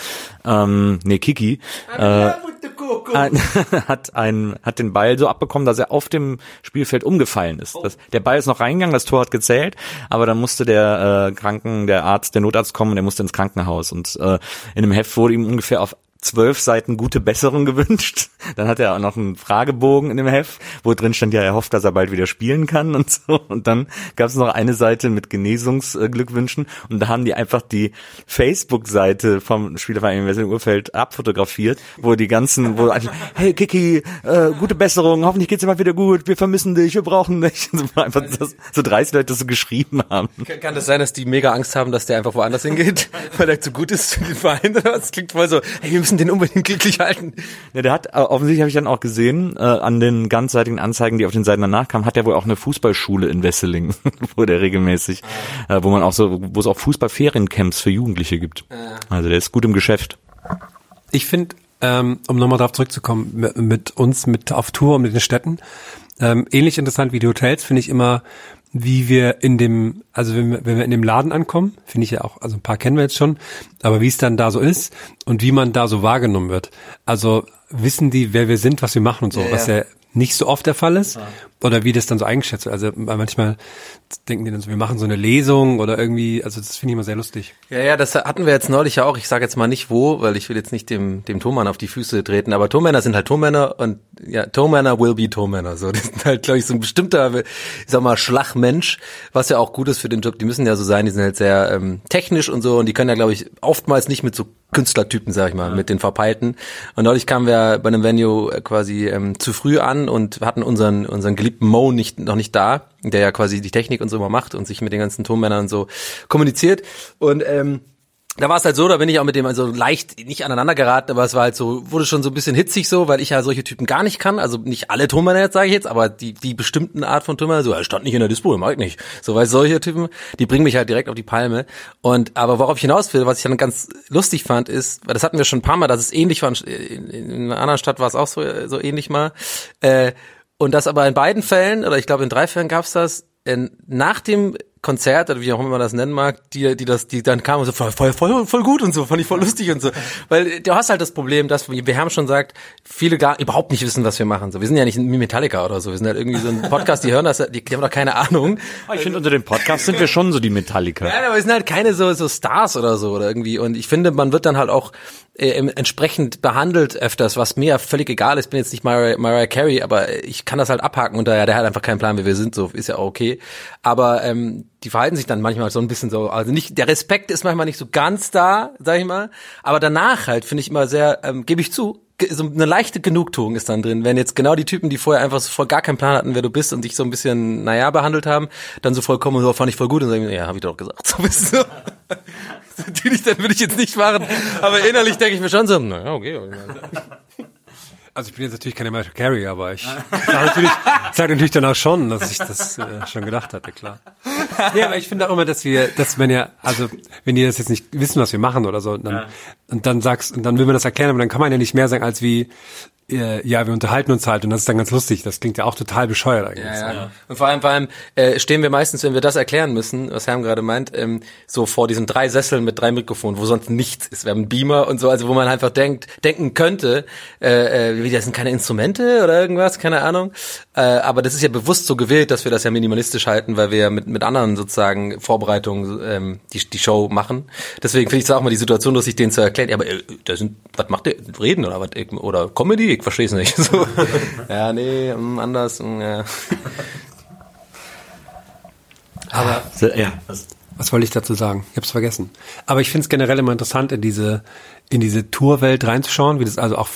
ähm, nee Kiki, äh, ein, hat ein, hat den Ball so abbekommen, dass er auf dem Spielfeld umgefallen ist. Das, der Ball ist noch reingegangen, das Tor hat gezählt, aber dann musste der äh, Kranken, der Arzt, der Notarzt kommen und er musste ins Krankenhaus. Und äh, in dem Heft wurde ihm ungefähr auf zwölf Seiten gute Besserung gewünscht. Dann hat er auch noch einen Fragebogen in dem Heft, wo drin stand, ja, er hofft, dass er bald wieder spielen kann und so. Und dann gab es noch eine Seite mit Genesungsglückwünschen und da haben die einfach die Facebook-Seite vom Spielerverein Wessel Urfeld abfotografiert, wo die ganzen, wo einfach, hey Kiki, äh, gute Besserung, hoffentlich geht's dir mal wieder gut, wir vermissen dich, wir brauchen dich. So einfach das, so 30 Leute das so geschrieben haben. Kann, kann das sein, dass die mega Angst haben, dass der einfach woanders hingeht, weil er zu gut ist für den Verein? Das klingt voll so, hey, wir den unbedingt glücklich halten. Ja, der hat, äh, offensichtlich habe ich dann auch gesehen, äh, an den ganzseitigen Anzeigen, die auf den Seiten danach kamen, hat er wohl auch eine Fußballschule in Wesseling, wo der regelmäßig, äh, wo man auch so, wo es auch Fußballferiencamps für Jugendliche gibt. Also der ist gut im Geschäft. Ich finde, ähm, um nochmal darauf zurückzukommen, mit, mit uns mit auf Tour und mit den Städten, ähm, ähnlich interessant wie die Hotels finde ich immer, wie wir in dem, also wenn wir, wenn wir in dem Laden ankommen, finde ich ja auch, also ein paar kennen wir jetzt schon, aber wie es dann da so ist und wie man da so wahrgenommen wird. Also wissen die, wer wir sind, was wir machen und so, was ja. nicht so oft der Fall ist oder wie das dann so eingeschätzt wird. Also manchmal denken die dann so, wir machen so eine Lesung oder irgendwie, also das finde ich immer sehr lustig. Ja, ja, das hatten wir jetzt neulich ja auch. Ich sage jetzt mal nicht wo, weil ich will jetzt nicht dem, dem Tonmann auf die Füße treten, aber Tonmänner sind halt Tonmänner und ja, Tonmänner will be Tonmänner. So, das sind halt, glaube ich, so ein bestimmter, ich sag mal, Schlagmensch, was ja auch gut ist für den Job. Die müssen ja so sein, die sind halt sehr ähm, technisch und so und die können ja, glaube ich, oftmals nicht mit so Künstlertypen, sag ich mal, ja. mit den Verpeilten. Und neulich kamen wir bei einem Venue äh, quasi ähm, zu früh an und hatten unseren unseren geliebten Mo nicht noch nicht da, der ja quasi die Technik und so immer macht und sich mit den ganzen Tonmännern so kommuniziert. Und ähm, da war es halt so, da bin ich auch mit dem also leicht nicht aneinander geraten, aber es war halt so, wurde schon so ein bisschen hitzig so, weil ich ja solche Typen gar nicht kann. Also nicht alle Tonmänner jetzt, sage ich jetzt, aber die, die bestimmten Art von Tonmänner, so, er stand nicht in der Dispo, mag ich nicht. So, weil solche Typen, die bringen mich halt direkt auf die Palme. Und aber worauf ich hinaus will, was ich dann ganz lustig fand, ist, weil das hatten wir schon ein paar Mal, dass es ähnlich war, in, in einer anderen Stadt war es auch so, so ähnlich mal. Äh, und das aber in beiden Fällen, oder ich glaube in drei Fällen gab's das, äh, nach dem Konzert oder wie auch immer man das nennen mag, die, die das, die dann kamen und so voll, voll, voll, voll gut und so, fand ich voll lustig und so. Weil du hast halt das Problem, dass wir, haben schon sagt, viele gar überhaupt nicht wissen, was wir machen. So, wir sind ja nicht Metallica oder so, wir sind halt irgendwie so ein Podcast, die hören das, die, die haben doch keine Ahnung. Ich finde, unter dem Podcast sind wir schon so die Metallica. Ja, aber wir sind halt keine so, so Stars oder so oder irgendwie. Und ich finde, man wird dann halt auch äh, entsprechend behandelt öfters, was mir völlig egal ist. Bin jetzt nicht Mariah, Mariah Carey, aber ich kann das halt abhaken und daher, der hat einfach keinen Plan, wie wir sind, so ist ja auch okay. Aber ähm, die verhalten sich dann manchmal so ein bisschen so, also nicht, der Respekt ist manchmal nicht so ganz da, sag ich mal, aber danach halt finde ich immer sehr, ähm, gebe ich zu, so eine leichte Genugtuung ist dann drin, wenn jetzt genau die Typen, die vorher einfach so voll gar keinen Plan hatten, wer du bist und dich so ein bisschen, naja, behandelt haben, dann so vollkommen, so fand ich voll gut und sagen, ja, hab ich doch gesagt, so bist du. Natürlich, dann würde ich jetzt nicht machen, aber innerlich denke ich mir schon so, naja, okay. Also ich bin jetzt natürlich keine Michael Carey, aber ich sage natürlich, sag natürlich danach schon, dass ich das äh, schon gedacht hatte, klar. Ja, aber ich finde auch immer, dass wir, dass wenn ihr, also wenn die das jetzt nicht wissen, was wir machen oder so, dann, ja. und dann sagst, und dann will man das erklären, aber dann kann man ja nicht mehr sagen als wie, äh, ja, wir unterhalten uns halt und das ist dann ganz lustig. Das klingt ja auch total bescheuert eigentlich. Ja, ja. Und vor allem, vor allem äh, stehen wir meistens, wenn wir das erklären müssen, was Herm gerade meint, ähm, so vor diesen drei Sesseln mit drei Mikrofonen, wo sonst nichts ist. Wir haben einen Beamer und so, also wo man einfach denkt, denken könnte, äh, äh, das sind keine Instrumente oder irgendwas, keine Ahnung. Äh, aber das ist ja bewusst so gewählt, dass wir das ja minimalistisch halten, weil wir ja mit, mit anderen sozusagen Vorbereitungen ähm, die, die Show machen. Deswegen finde ich es auch mal die Situation, dass ich denen zu erklären, ja, aber äh, da sind, was macht ihr? Reden oder was? Oder Comedy? Ich verstehe es nicht. So. ja, nee, mm, anders. Mm, ja. Aber ja, was, was wollte ich dazu sagen? Ich habe es vergessen. Aber ich finde es generell immer interessant, in diese in diese Tourwelt reinzuschauen, wie das also auch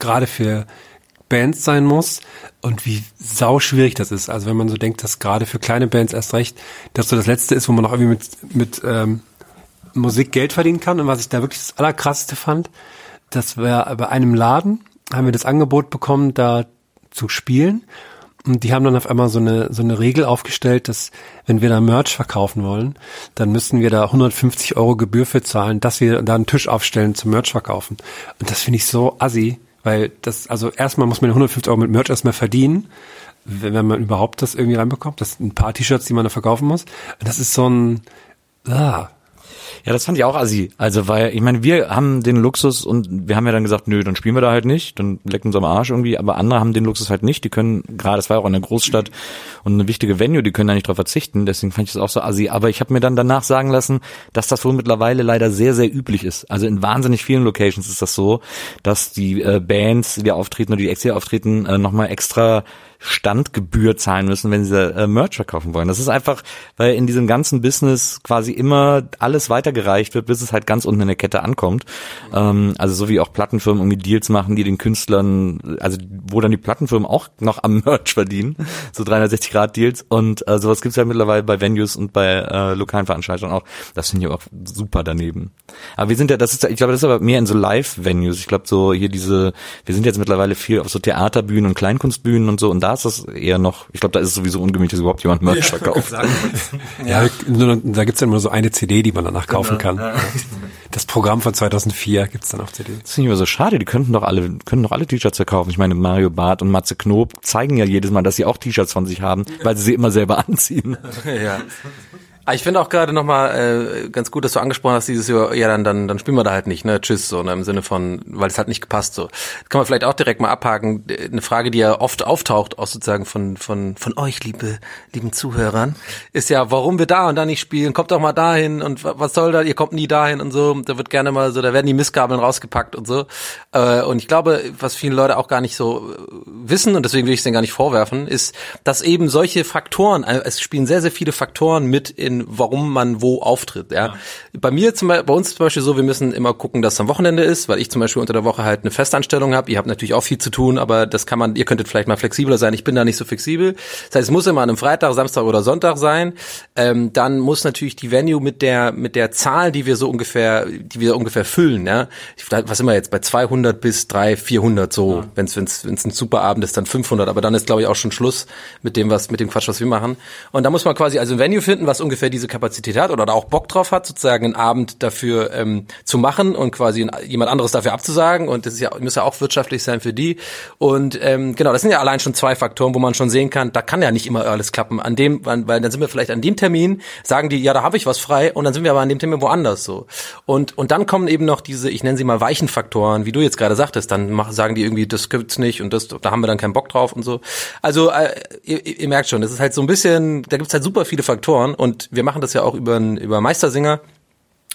gerade für Bands sein muss und wie sau schwierig das ist. Also wenn man so denkt, dass gerade für kleine Bands erst recht, dass so das Letzte ist, wo man noch irgendwie mit mit ähm, Musik Geld verdienen kann. Und was ich da wirklich das Allerkrasseste fand, das war bei einem Laden, haben wir das Angebot bekommen, da zu spielen. Und die haben dann auf einmal so eine, so eine Regel aufgestellt, dass wenn wir da Merch verkaufen wollen, dann müssen wir da 150 Euro Gebühr für zahlen, dass wir da einen Tisch aufstellen zum Merch verkaufen. Und das finde ich so assi, weil das, also erstmal muss man 150 Euro mit Merch erstmal verdienen, wenn man überhaupt das irgendwie reinbekommt. Das sind ein paar T-Shirts, die man da verkaufen muss. Das ist so ein, ah, ja, das fand ich auch assi. Also, weil, ich meine, wir haben den Luxus und wir haben ja dann gesagt, nö, dann spielen wir da halt nicht, dann lecken uns am Arsch irgendwie, aber andere haben den Luxus halt nicht. Die können, gerade, es war auch in der Großstadt und eine wichtige Venue, die können da nicht drauf verzichten, deswegen fand ich das auch so assi. Aber ich habe mir dann danach sagen lassen, dass das wohl mittlerweile leider sehr, sehr üblich ist. Also in wahnsinnig vielen Locations ist das so, dass die äh, Bands, die auftreten oder die Ex, die auftreten, äh, nochmal extra Standgebühr zahlen müssen, wenn sie äh, Merch verkaufen wollen. Das ist einfach, weil in diesem ganzen Business quasi immer alles weitergereicht wird, bis es halt ganz unten in der Kette ankommt. Ähm, also so wie auch Plattenfirmen irgendwie Deals machen, die den Künstlern, also wo dann die Plattenfirmen auch noch am Merch verdienen, so 360 Grad Deals und äh, sowas gibt's ja mittlerweile bei Venues und bei äh, lokalen Veranstaltungen auch. Das finde ich auch super daneben. Aber wir sind ja, das ist, ich glaube, das ist aber mehr in so Live-Venues. Ich glaube so hier diese, wir sind jetzt mittlerweile viel auf so Theaterbühnen und Kleinkunstbühnen und so und da ist das eher noch, ich glaube, da ist es sowieso ungemütlich, dass überhaupt jemand Merch ja, verkauft. ja, da gibt's ja immer so eine CD, die man danach kaufen genau, kann. Ja. Das Programm von 2004 gibt's dann auf CD. Das ist nicht immer so schade, die könnten doch alle, können doch alle T-Shirts verkaufen. Ich meine, Mario Barth und Matze Knob zeigen ja jedes Mal, dass sie auch T-Shirts von sich haben, weil sie sie immer selber anziehen. ja. Ah, Ich finde auch gerade nochmal äh, ganz gut, dass du angesprochen hast, dieses Jahr, ja, dann, dann, dann spielen wir da halt nicht, ne? Tschüss, so, ne? im Sinne von, weil es halt nicht gepasst, so. Das kann man vielleicht auch direkt mal abhaken. Eine Frage, die ja oft auftaucht, auch sozusagen von, von, von euch, liebe, lieben Zuhörern, ist ja, warum wir da und da nicht spielen, kommt doch mal dahin und wa- was soll da, ihr kommt nie dahin und so, da wird gerne mal so, da werden die Mistgabeln rausgepackt und so. Äh, und ich glaube, was viele Leute auch gar nicht so äh, wissen, und deswegen will ich es denen gar nicht vorwerfen, ist, dass eben solche Faktoren, äh, es spielen sehr, sehr viele Faktoren mit in, warum man wo auftritt. Ja. Bei mir zum Beispiel, bei uns zum Beispiel so, wir müssen immer gucken, dass es am Wochenende ist, weil ich zum Beispiel unter der Woche halt eine Festanstellung habe. Ihr habt natürlich auch viel zu tun, aber das kann man, ihr könntet vielleicht mal flexibler sein. Ich bin da nicht so flexibel. Das heißt, es muss immer an einem Freitag, Samstag oder Sonntag sein. Ähm, dann muss natürlich die Venue mit der mit der Zahl, die wir so ungefähr, die wir ungefähr füllen, ja, was wir jetzt bei 200 bis 300, 400 so, wenn es wenn's wenn's ein super Abend ist, dann 500. Aber dann ist glaube ich auch schon Schluss mit dem was mit dem Quatsch, was wir machen. Und da muss man quasi also ein Venue finden, was ungefähr diese Kapazität hat oder da auch Bock drauf hat, sozusagen einen Abend dafür ähm, zu machen und quasi jemand anderes dafür abzusagen. Und das ist ja, muss ja auch wirtschaftlich sein für die. Und ähm, genau, das sind ja allein schon zwei Faktoren, wo man schon sehen kann, da kann ja nicht immer alles klappen. An dem, weil weil dann sind wir vielleicht an dem Termin, sagen die, ja, da habe ich was frei, und dann sind wir aber an dem Termin woanders so. Und und dann kommen eben noch diese, ich nenne sie mal weichen Faktoren, wie du jetzt gerade sagtest, dann machen, sagen die irgendwie, das gibt's nicht und das, da haben wir dann keinen Bock drauf und so. Also äh, ihr, ihr merkt schon, das ist halt so ein bisschen, da gibt's halt super viele Faktoren und wir machen das ja auch über über Meistersinger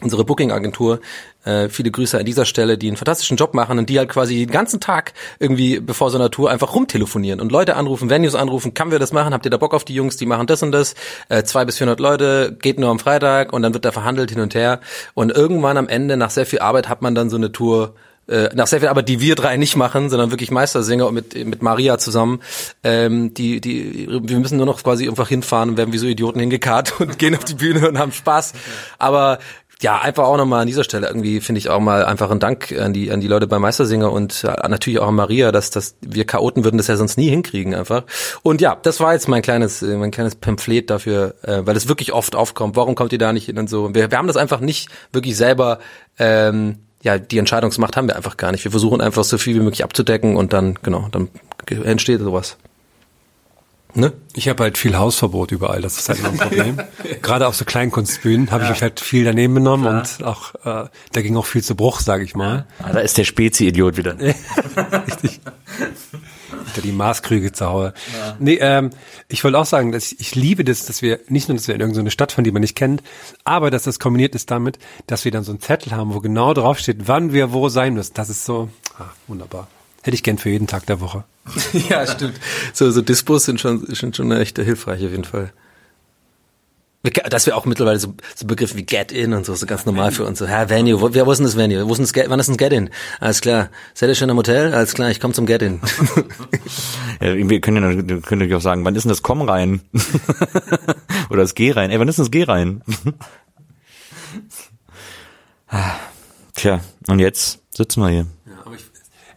unsere Booking-Agentur, äh, viele Grüße an dieser Stelle, die einen fantastischen Job machen und die halt quasi den ganzen Tag irgendwie bevor so einer Tour einfach rumtelefonieren und Leute anrufen, Venues anrufen, kann wir das machen, habt ihr da Bock auf die Jungs, die machen das und das, äh, zwei bis 400 Leute, geht nur am Freitag und dann wird da verhandelt hin und her. Und irgendwann am Ende, nach sehr viel Arbeit, hat man dann so eine Tour, äh, nach sehr viel Arbeit, die wir drei nicht machen, sondern wirklich Meistersinger und mit, mit Maria zusammen. Ähm, die, die, wir müssen nur noch quasi einfach hinfahren und werden wie so Idioten hingekarrt und gehen auf die Bühne und haben Spaß. Aber ja, einfach auch nochmal an dieser Stelle irgendwie finde ich auch mal einfach einen Dank an die an die Leute bei Meistersinger und äh, natürlich auch an Maria, dass dass wir Chaoten würden das ja sonst nie hinkriegen einfach. Und ja, das war jetzt mein kleines äh, mein kleines Pamphlet dafür, äh, weil es wirklich oft aufkommt. Warum kommt ihr da nicht hin und so? Wir, wir haben das einfach nicht wirklich selber ähm, ja, die Entscheidungsmacht haben wir einfach gar nicht. Wir versuchen einfach so viel wie möglich abzudecken und dann, genau, dann entsteht sowas. Ne? Ich habe halt viel Hausverbot überall, das ist halt noch ein Problem. Gerade auf so kleinen Kunstbühnen habe ich mich halt viel daneben benommen und auch äh, da ging auch viel zu Bruch, sage ich mal. Ah, da ist der Spezi-Idiot wieder. Richtig. Hinter die Maßkrüge zu Hause. Nee, ähm, ich wollte auch sagen, dass ich, ich liebe das, dass wir nicht nur, dass wir in irgendeine Stadt fahren, die man nicht kennt, aber dass das kombiniert ist damit, dass wir dann so einen Zettel haben, wo genau draufsteht, wann wir wo sein müssen. Das ist so ah, wunderbar. Hätte ich gern für jeden Tag der Woche. ja, stimmt. So, so Dispos sind schon, sind schon echt hilfreich auf jeden Fall. Dass wir auch mittlerweile so, so Begriffe wie Get In und so, so ganz normal für uns. So, Herr Venue, wo, wer, wo ist denn das Venue? Wo ist denn das Get, wann ist denn das Get In? Alles klar. Seid ihr schon im Hotel? Alles klar, ich komme zum Get In. Ja, wir können ja können natürlich auch sagen, wann ist denn das Komm rein? Oder das Geh rein? Ey, wann ist denn das Geh rein? Ah, Tja, und jetzt sitzen wir hier.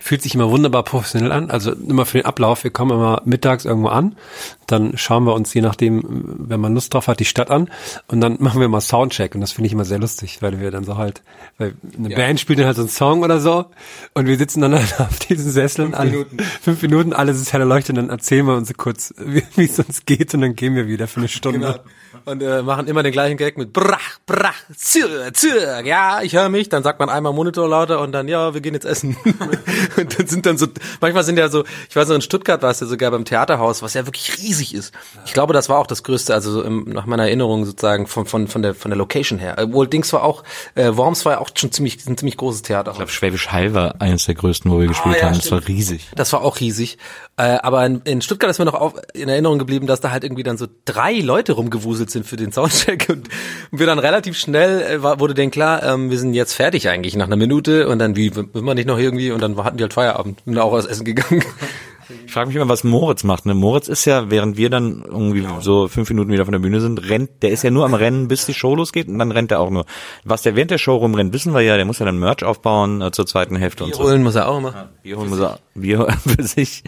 Fühlt sich immer wunderbar professionell an. Also immer für den Ablauf. Wir kommen immer mittags irgendwo an. Dann schauen wir uns, je nachdem, wenn man Lust drauf hat, die Stadt an. Und dann machen wir mal Soundcheck. Und das finde ich immer sehr lustig, weil wir dann so halt, weil eine Band spielt dann halt so einen Song oder so. Und wir sitzen dann halt auf diesen Sesseln. Fünf Minuten. fünf Minuten, alles ist hell erleuchtet. Und dann erzählen wir uns so kurz, wie es uns geht. Und dann gehen wir wieder für eine Stunde. Und äh, machen immer den gleichen Gag mit brach, brach, zirr, zirr. Ja, ich höre mich. Dann sagt man einmal Monitor lauter und dann, ja, wir gehen jetzt essen. und dann sind dann so, manchmal sind ja so, ich weiß noch, in Stuttgart war es ja sogar beim Theaterhaus, was ja wirklich riesig ist. Ich glaube, das war auch das Größte, also so im, nach meiner Erinnerung sozusagen von, von, von der, von der Location her. Obwohl Dings war auch, äh, Worms war ja auch schon ziemlich, ein ziemlich großes Theaterhaus. Ich glaube, Schwäbisch Hall war eines der größten, wo wir gespielt ja, haben. Das stimmt. war riesig. Das war auch riesig. Äh, aber in, in Stuttgart ist mir noch auf, in Erinnerung geblieben, dass da halt irgendwie dann so drei Leute rumgewuselt sind für den Soundcheck und wir dann relativ schnell äh, war, wurde denen klar, ähm, wir sind jetzt fertig eigentlich nach einer Minute und dann wie, will man nicht noch irgendwie und dann hatten die halt Feierabend, bin auch aus Essen gegangen. Ich frage mich immer, was Moritz macht. Ne? Moritz ist ja, während wir dann irgendwie so fünf Minuten wieder von der Bühne sind, rennt, der ist ja nur am Rennen, bis die Show losgeht und dann rennt er auch nur. Was der während der Show rumrennt, wissen wir ja, der muss ja dann Merch aufbauen äh, zur zweiten Hälfte und so. Holen muss er auch immer. Bier holen muss er, Bier für sich.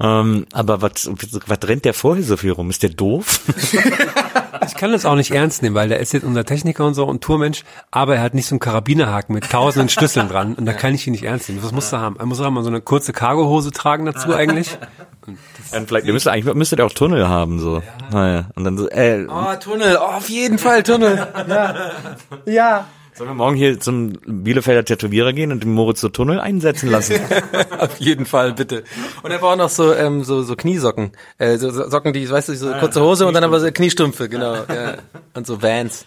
Ähm, aber was, was rennt der vorher so viel rum? Ist der doof? Ich kann das auch nicht ernst nehmen, weil der ist jetzt unser Techniker und so und Tourmensch, aber er hat nicht so einen Karabinerhaken mit tausenden Schlüsseln dran und da kann ich ihn nicht ernst nehmen. Was muss er haben? Er muss auch mal so eine kurze Cargohose tragen dazu eigentlich. Und vielleicht, ihr müsst eigentlich, müsstet ihr auch Tunnel haben, so. Naja. Und dann so, äh, Oh, Tunnel, oh, auf jeden Fall Tunnel. Ja. ja. Sollen wir morgen hier zum Bielefelder Tätowierer gehen und den Moritz so Tunnel einsetzen lassen? Auf jeden Fall, bitte. Und er braucht noch so, ähm, so, so Kniesocken. Äh, so, so Socken, die, weißt du, so kurze Hose und dann aber so Kniestrümpfe, genau. Ja. Und so Vans.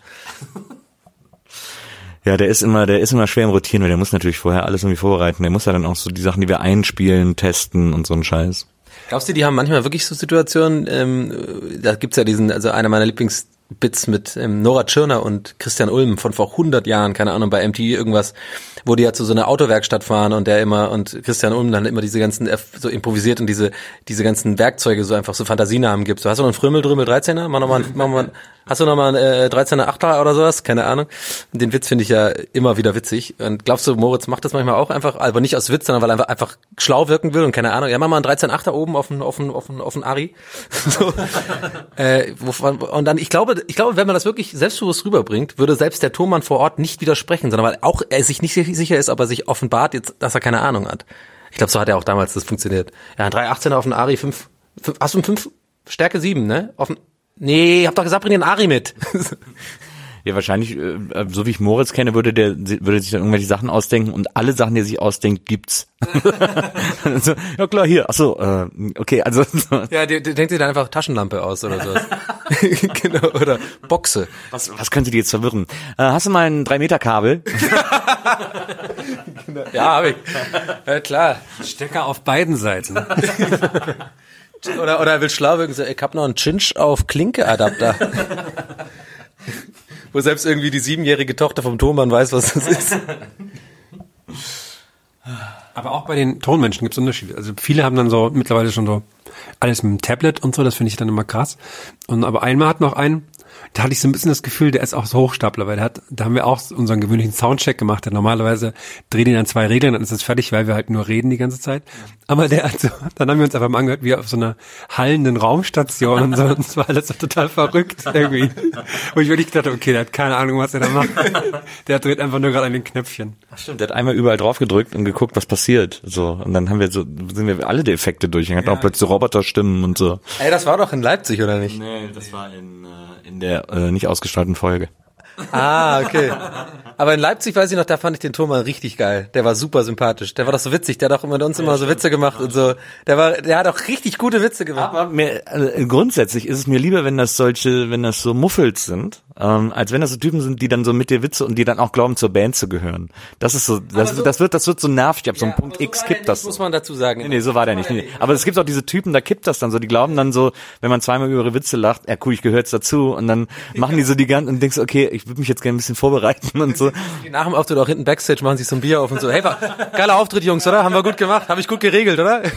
Ja, der ist immer, der ist immer schwer im Rotieren, weil der muss natürlich vorher alles irgendwie vorbereiten. Der muss ja dann auch so die Sachen, die wir einspielen, testen und so ein Scheiß. Glaubst du, die haben manchmal wirklich so Situationen, ähm, da gibt's ja diesen, also einer meiner Lieblingsbits mit ähm, Nora Tschirner und Christian Ulm von vor 100 Jahren, keine Ahnung, bei MTV irgendwas, wo die ja zu so einer Autowerkstatt fahren und der immer, und Christian Ulm dann immer diese ganzen, so improvisiert und diese, diese ganzen Werkzeuge so einfach so Fantasienamen gibt. So, hast du noch einen Frömmel, Drümmel, 13er? Mach noch mal, mach mal, hast du noch mal einen äh, 13er, 8er oder sowas? Keine Ahnung. Den Witz finde ich ja immer wieder witzig. Und glaubst du, Moritz macht das manchmal auch einfach, aber nicht aus Witz, sondern weil er einfach, einfach schlau wirken will und keine Ahnung. Ja, mach mal einen 13 8er oben auf den, auf den, auf den, auf den Ari. so. äh, und dann, ich glaube, ich glaube, wenn man das wirklich selbstbewusst rüberbringt, würde selbst der Thomann vor Ort nicht widersprechen, sondern weil auch er sich nicht sicher ist, ob er sich offenbart jetzt, dass er keine Ahnung hat. Ich glaube, so hat er auch damals das funktioniert. Ja, ein 318er auf den Ari, 5, 5 hast du einen 5, Stärke 7, ne? Auf den, nee, hab doch gesagt, bring den Ari mit. Ja, wahrscheinlich, äh, so wie ich Moritz kenne, würde der, würde sich dann irgendwelche Sachen ausdenken und alle Sachen, die er sich ausdenkt, gibt's. so, ja klar, hier, ach so, äh, okay, also, ja, der, der denkt sich dann einfach Taschenlampe aus oder so. genau, oder Boxe. was, was könnte die jetzt verwirren? Äh, hast du mal ein 3-Meter-Kabel? Ja, hab ich. Ja, klar. Stecker auf beiden Seiten. Oder, oder er will schlau wirken, so, ich hab noch einen Chinch auf Klinke-Adapter. Wo selbst irgendwie die siebenjährige Tochter vom Thomann weiß, was das ist. Aber auch bei den Tonmenschen gibt es Unterschiede. Also viele haben dann so mittlerweile schon so alles mit dem Tablet und so, das finde ich dann immer krass. Und aber einmal hat noch einen, da hatte ich so ein bisschen das Gefühl, der ist auch so Hochstapler, weil der hat, da haben wir auch unseren gewöhnlichen Soundcheck gemacht. Der normalerweise dreht ihn an zwei Regeln, dann ist es fertig, weil wir halt nur reden die ganze Zeit. Aber der hat so, dann haben wir uns einfach mal angehört, wie auf so einer hallenden Raumstation und so. Und es war alles so total verrückt irgendwie. Wo ich wirklich dachte, okay, der hat keine Ahnung, was er da macht. Der dreht einfach nur gerade an den Knöpfchen. Stimmt, der hat einmal überall drauf gedrückt und geguckt, was passiert. So, und dann haben wir so, sind wir alle die Effekte durch. Dann hat auch plötzlich so Roboterstimmen und so. Ey, das war doch in Leipzig, oder nicht? Nee, das war in, äh, in der äh, nicht ausgestrahlten Folge. Ah, okay. Aber in Leipzig weiß ich noch, da fand ich den Thomann richtig geil. Der war super sympathisch. Der war doch so witzig. Der hat doch immer mit uns immer so Witze gemacht und so. Der war, der hat auch richtig gute Witze gemacht. Aber mir, äh, grundsätzlich ist es mir lieber, wenn das solche, wenn das so Muffels sind, ähm, als wenn das so Typen sind, die dann so mit dir Witze und die dann auch glauben, zur Band zu gehören. Das ist so, das, so- das wird, das wird so nervig. Ab so einem Punkt so X kippt das. nicht, Muss So. man dazu sagen. Nee, nee, so war der nicht. Nee. Aber es gibt auch diese Typen, da kippt das dann so. Die glauben dann so, wenn man zweimal über ihre Witze lacht, ja cool, ich gehöre jetzt dazu. Und dann machen die so die ganzen und denkst, okay, ich würde mich jetzt gerne ein bisschen vorbereiten und so. Die nach dem Auftritt auch hinten Backstage machen sich so ein Bier auf und so. Hey, war, geiler Auftritt, Jungs, oder? Haben wir gut gemacht? Habe ich gut geregelt, oder?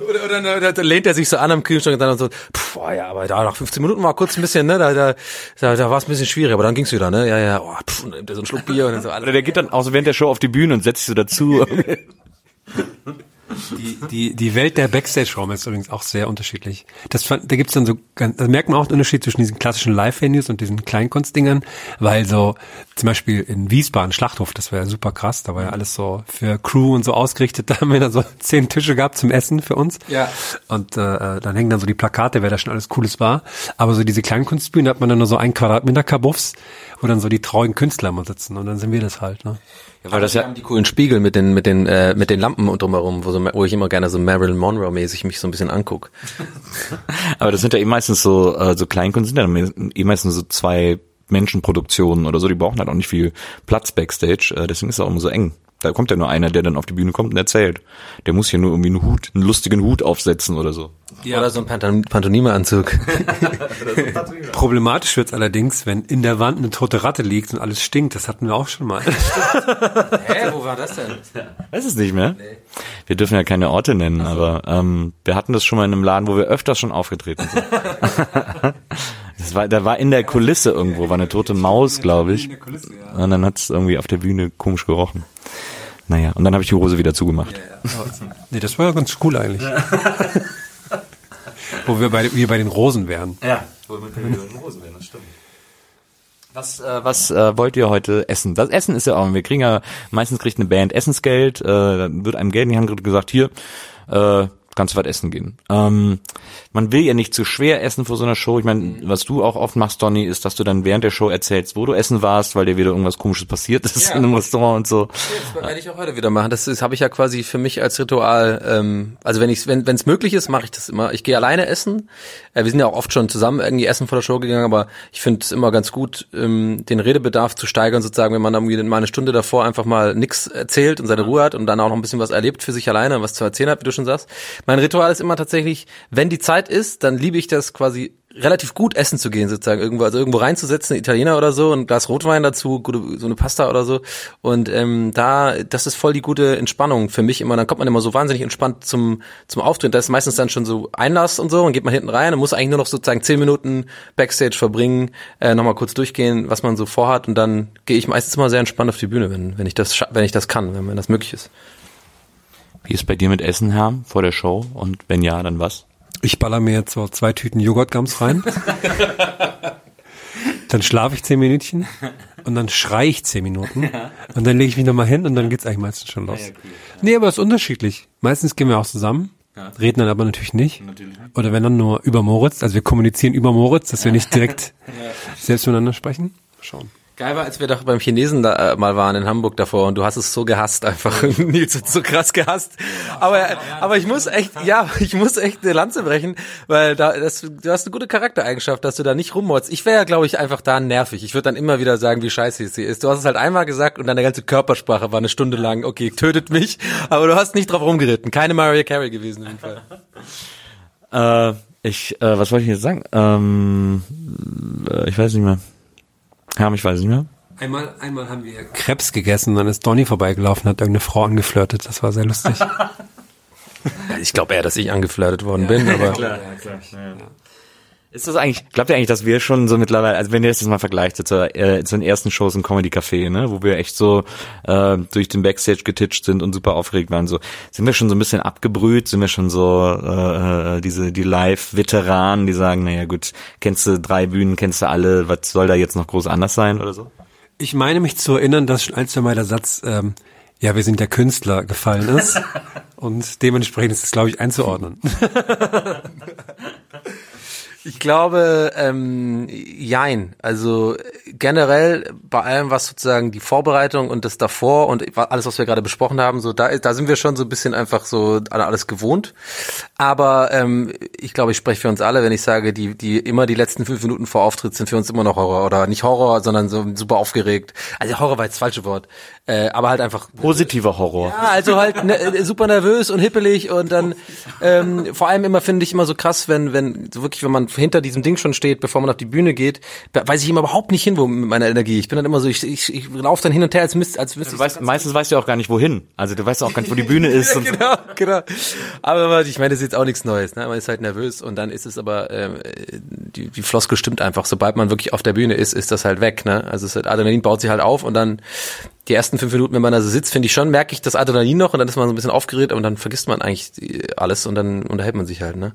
Oder, oder, oder, da lehnt er sich so an am Kühlschrank und dann so, pff, oh ja, aber da nach 15 Minuten war kurz ein bisschen, ne, da, da, da, da war es ein bisschen schwierig, aber dann ging's wieder, ne, ja, ja, oh, pff, nimmt er so einen Schluck Bier und dann so, Oder der geht dann auch so während der Show auf die Bühne und setzt sich so dazu. Die, die, die Welt der Backstage-Raum ist übrigens auch sehr unterschiedlich. Das, fand- da gibt's dann so, ganz- da merkt man auch den Unterschied zwischen diesen klassischen Live-Venues und diesen Kleinkunstdingern, weil so zum Beispiel in Wiesbaden, Schlachthof, das war ja super krass, da war ja alles so für Crew und so ausgerichtet, da haben wir dann so zehn Tische gehabt zum Essen für uns. Ja. Und äh, dann hängen dann so die Plakate, wer da schon alles Cooles war. Aber so diese Kleinkunstbühnen da hat man dann nur so ein Quadratmeter Kabuffs, wo dann so die traurigen Künstler immer sitzen und dann sind wir das halt, ne? Ja, weil das ja, haben die coolen Spiegel mit den, mit den, äh, mit den Lampen und drumherum, wo, so, wo ich immer gerne so Marilyn Monroe-mäßig mich so ein bisschen anguck. aber das sind ja eh meistens so, äh, so Kleinkunst, sind ja eh meistens so zwei Menschenproduktionen oder so, die brauchen halt auch nicht viel Platz Backstage, äh, deswegen ist es auch immer so eng. Da kommt ja nur einer, der dann auf die Bühne kommt und erzählt. Der muss hier nur irgendwie einen Hut, einen lustigen Hut aufsetzen oder so. Oder so ein Panton Pantomime-Anzug. Problematisch wird's allerdings, wenn in der Wand eine tote Ratte liegt und alles stinkt. Das hatten wir auch schon mal. Hä, wo war das denn? Weiß es nicht mehr. Wir dürfen ja keine Orte nennen, aber ähm, wir hatten das schon mal in einem Laden, wo wir öfters schon aufgetreten sind. das war, da war in der Kulisse irgendwo, war eine tote Maus, glaube ich. Und dann hat's irgendwie auf der Bühne komisch gerochen. Naja, und dann habe ich die Hose wieder zugemacht. nee, das war ja ganz cool eigentlich. Wo wir bei, wir bei den Rosen wären. Ja, wo wir mit den Hosen werden, das stimmt. Was, äh, was äh, wollt ihr heute essen? Das Essen ist ja auch, wir kriegen ja, meistens kriegt eine Band Essensgeld, äh, dann wird einem Geld in die Hand gesagt, hier, äh, kannst du was essen gehen. Ähm, man will ja nicht zu schwer essen vor so einer Show. Ich meine, was du auch oft machst, Donny, ist, dass du dann während der Show erzählst, wo du essen warst, weil dir wieder irgendwas komisches passiert ist Ja. in einem Restaurant und so. Das werde ich auch heute wieder machen. Das ist habe ich ja quasi für mich als Ritual. Ähm, also wenn ich wenn wenn es möglich ist, mache ich das immer. Ich gehe alleine essen. Äh, wir sind ja auch oft schon zusammen irgendwie essen vor der Show gegangen, aber ich finde es immer ganz gut, ähm, den Redebedarf zu steigern, sozusagen, wenn man irgendwie mal eine Stunde davor einfach mal nix erzählt und seine Ruhe hat und dann auch noch ein bisschen was erlebt für sich alleine, was zu erzählen hat, wie du schon sagst. Mein Ritual ist immer tatsächlich, wenn die Zeit ist, dann liebe ich das quasi relativ gut essen zu gehen sozusagen irgendwo also irgendwo reinzusetzen Italiener oder so ein Glas Rotwein dazu gute, so eine Pasta oder so. Und ähm, da das ist voll die gute Entspannung für mich immer. Dann kommt man immer so wahnsinnig entspannt zum zum Auftritt. Da ist meistens dann schon so Einlass und so. Und geht man hinten rein und muss eigentlich nur noch sozusagen zehn Minuten Backstage verbringen äh, nochmal kurz durchgehen was man so vorhat. Und dann gehe ich meistens immer sehr entspannt auf die Bühne wenn wenn ich das wenn ich das kann wenn, wenn das möglich ist Wie ist bei dir mit Essen, Herr, vor der Show? Und wenn ja, dann was? Ich baller mir jetzt so zwei Tüten Joghurtgums rein. dann schlafe ich zehn Minütchen und dann schrei ich zehn Minuten und dann lege ich mich nochmal hin und dann geht's eigentlich meistens schon los. Nee, aber es ist unterschiedlich. Meistens gehen wir auch zusammen, reden dann aber natürlich nicht. Oder wenn dann nur über Moritz, also wir kommunizieren über Moritz, dass wir nicht direkt selbst miteinander sprechen. Schauen. Geil war, als wir doch beim Chinesen da äh, mal waren in Hamburg davor und du hast es so gehasst einfach. Nils hat so krass gehasst. Aber, aber ich muss echt, ja, ich muss echt eine Lanze brechen, weil da, das, du hast eine gute Charaktereigenschaft, dass du da nicht rummotzt. Ich wäre ja, glaube ich, einfach da nervig. Ich würde dann immer wieder sagen, wie scheiße es hier ist. Du hast es halt einmal gesagt und deine ganze Körpersprache war eine Stunde lang, okay, tötet mich, aber du hast nicht drauf rumgeritten. Keine Mariah Carey gewesen in dem Fall. Äh, ich, äh, was wollte ich jetzt sagen? Ähm, äh, ich weiß nicht mehr. Ja, ich weiß nicht mehr. Einmal, einmal haben wir Krebs gegessen, dann ist Donny vorbeigelaufen, hat irgendeine Frau angeflirtet. Das war sehr lustig. Ich glaube eher, dass ich angeflirtet worden bin, aber Ist das eigentlich, glaubt ihr eigentlich, dass wir schon so mittlerweile, also wenn ihr das jetzt mal vergleicht, zu, äh, zu den ersten Shows im Comedy Café, ne, wo wir echt so äh, durch den Backstage getitscht sind und super aufgeregt waren, so sind wir schon so ein bisschen abgebrüht, sind wir schon so äh, äh, diese die Live-Veteranen, die sagen, naja gut, kennst du drei Bühnen, kennst du alle, was soll da jetzt noch groß anders sein oder so? Ich meine mich zu erinnern, dass schon ein, zwei Mal der Satz, ähm, ja, wir sind der Künstler gefallen ist. Und dementsprechend ist es, glaube ich, einzuordnen. Ich glaube, ähm, jein. Also generell bei allem, was sozusagen die Vorbereitung und das davor und alles, was wir gerade besprochen haben, so da, da sind wir schon so ein bisschen einfach so an alles gewohnt. Aber ähm, ich glaube, ich spreche für uns alle, wenn ich sage, die, die immer die letzten fünf Minuten vor Auftritt sind für uns immer noch Horror oder nicht Horror, sondern so super aufgeregt. Also Horror war jetzt das falsche Wort, äh, aber halt einfach Positiver Horror. ja, also halt ne, äh, super nervös und hippelig und dann ähm, vor allem immer finde ich immer so krass, wenn wenn so wirklich wenn man hinter diesem Ding schon steht, bevor man auf die Bühne geht, weiß ich immer überhaupt nicht hin, wo mit meiner Energie. Ich bin dann immer so, ich, ich, ich laufe dann hin und her, als müsste als müsste Du weißt, meistens weißt du auch gar nicht wohin. Also du weißt auch gar nicht, wo die Bühne ist. und so. genau, genau. Aber ich meine, das ist jetzt auch nichts Neues. Ne? Man ist halt nervös und dann ist es aber, ähm, die, die Floskel stimmt einfach. Sobald man wirklich auf der Bühne ist, ist das halt weg. Ne? Also es ist halt, Adrenalin baut sich halt auf und dann die ersten fünf Minuten, wenn man da so sitzt, finde ich schon, merke ich das Adrenalin noch und dann ist man so ein bisschen aufgeregt und dann vergisst man eigentlich die- alles und dann unterhält man sich halt. Ne?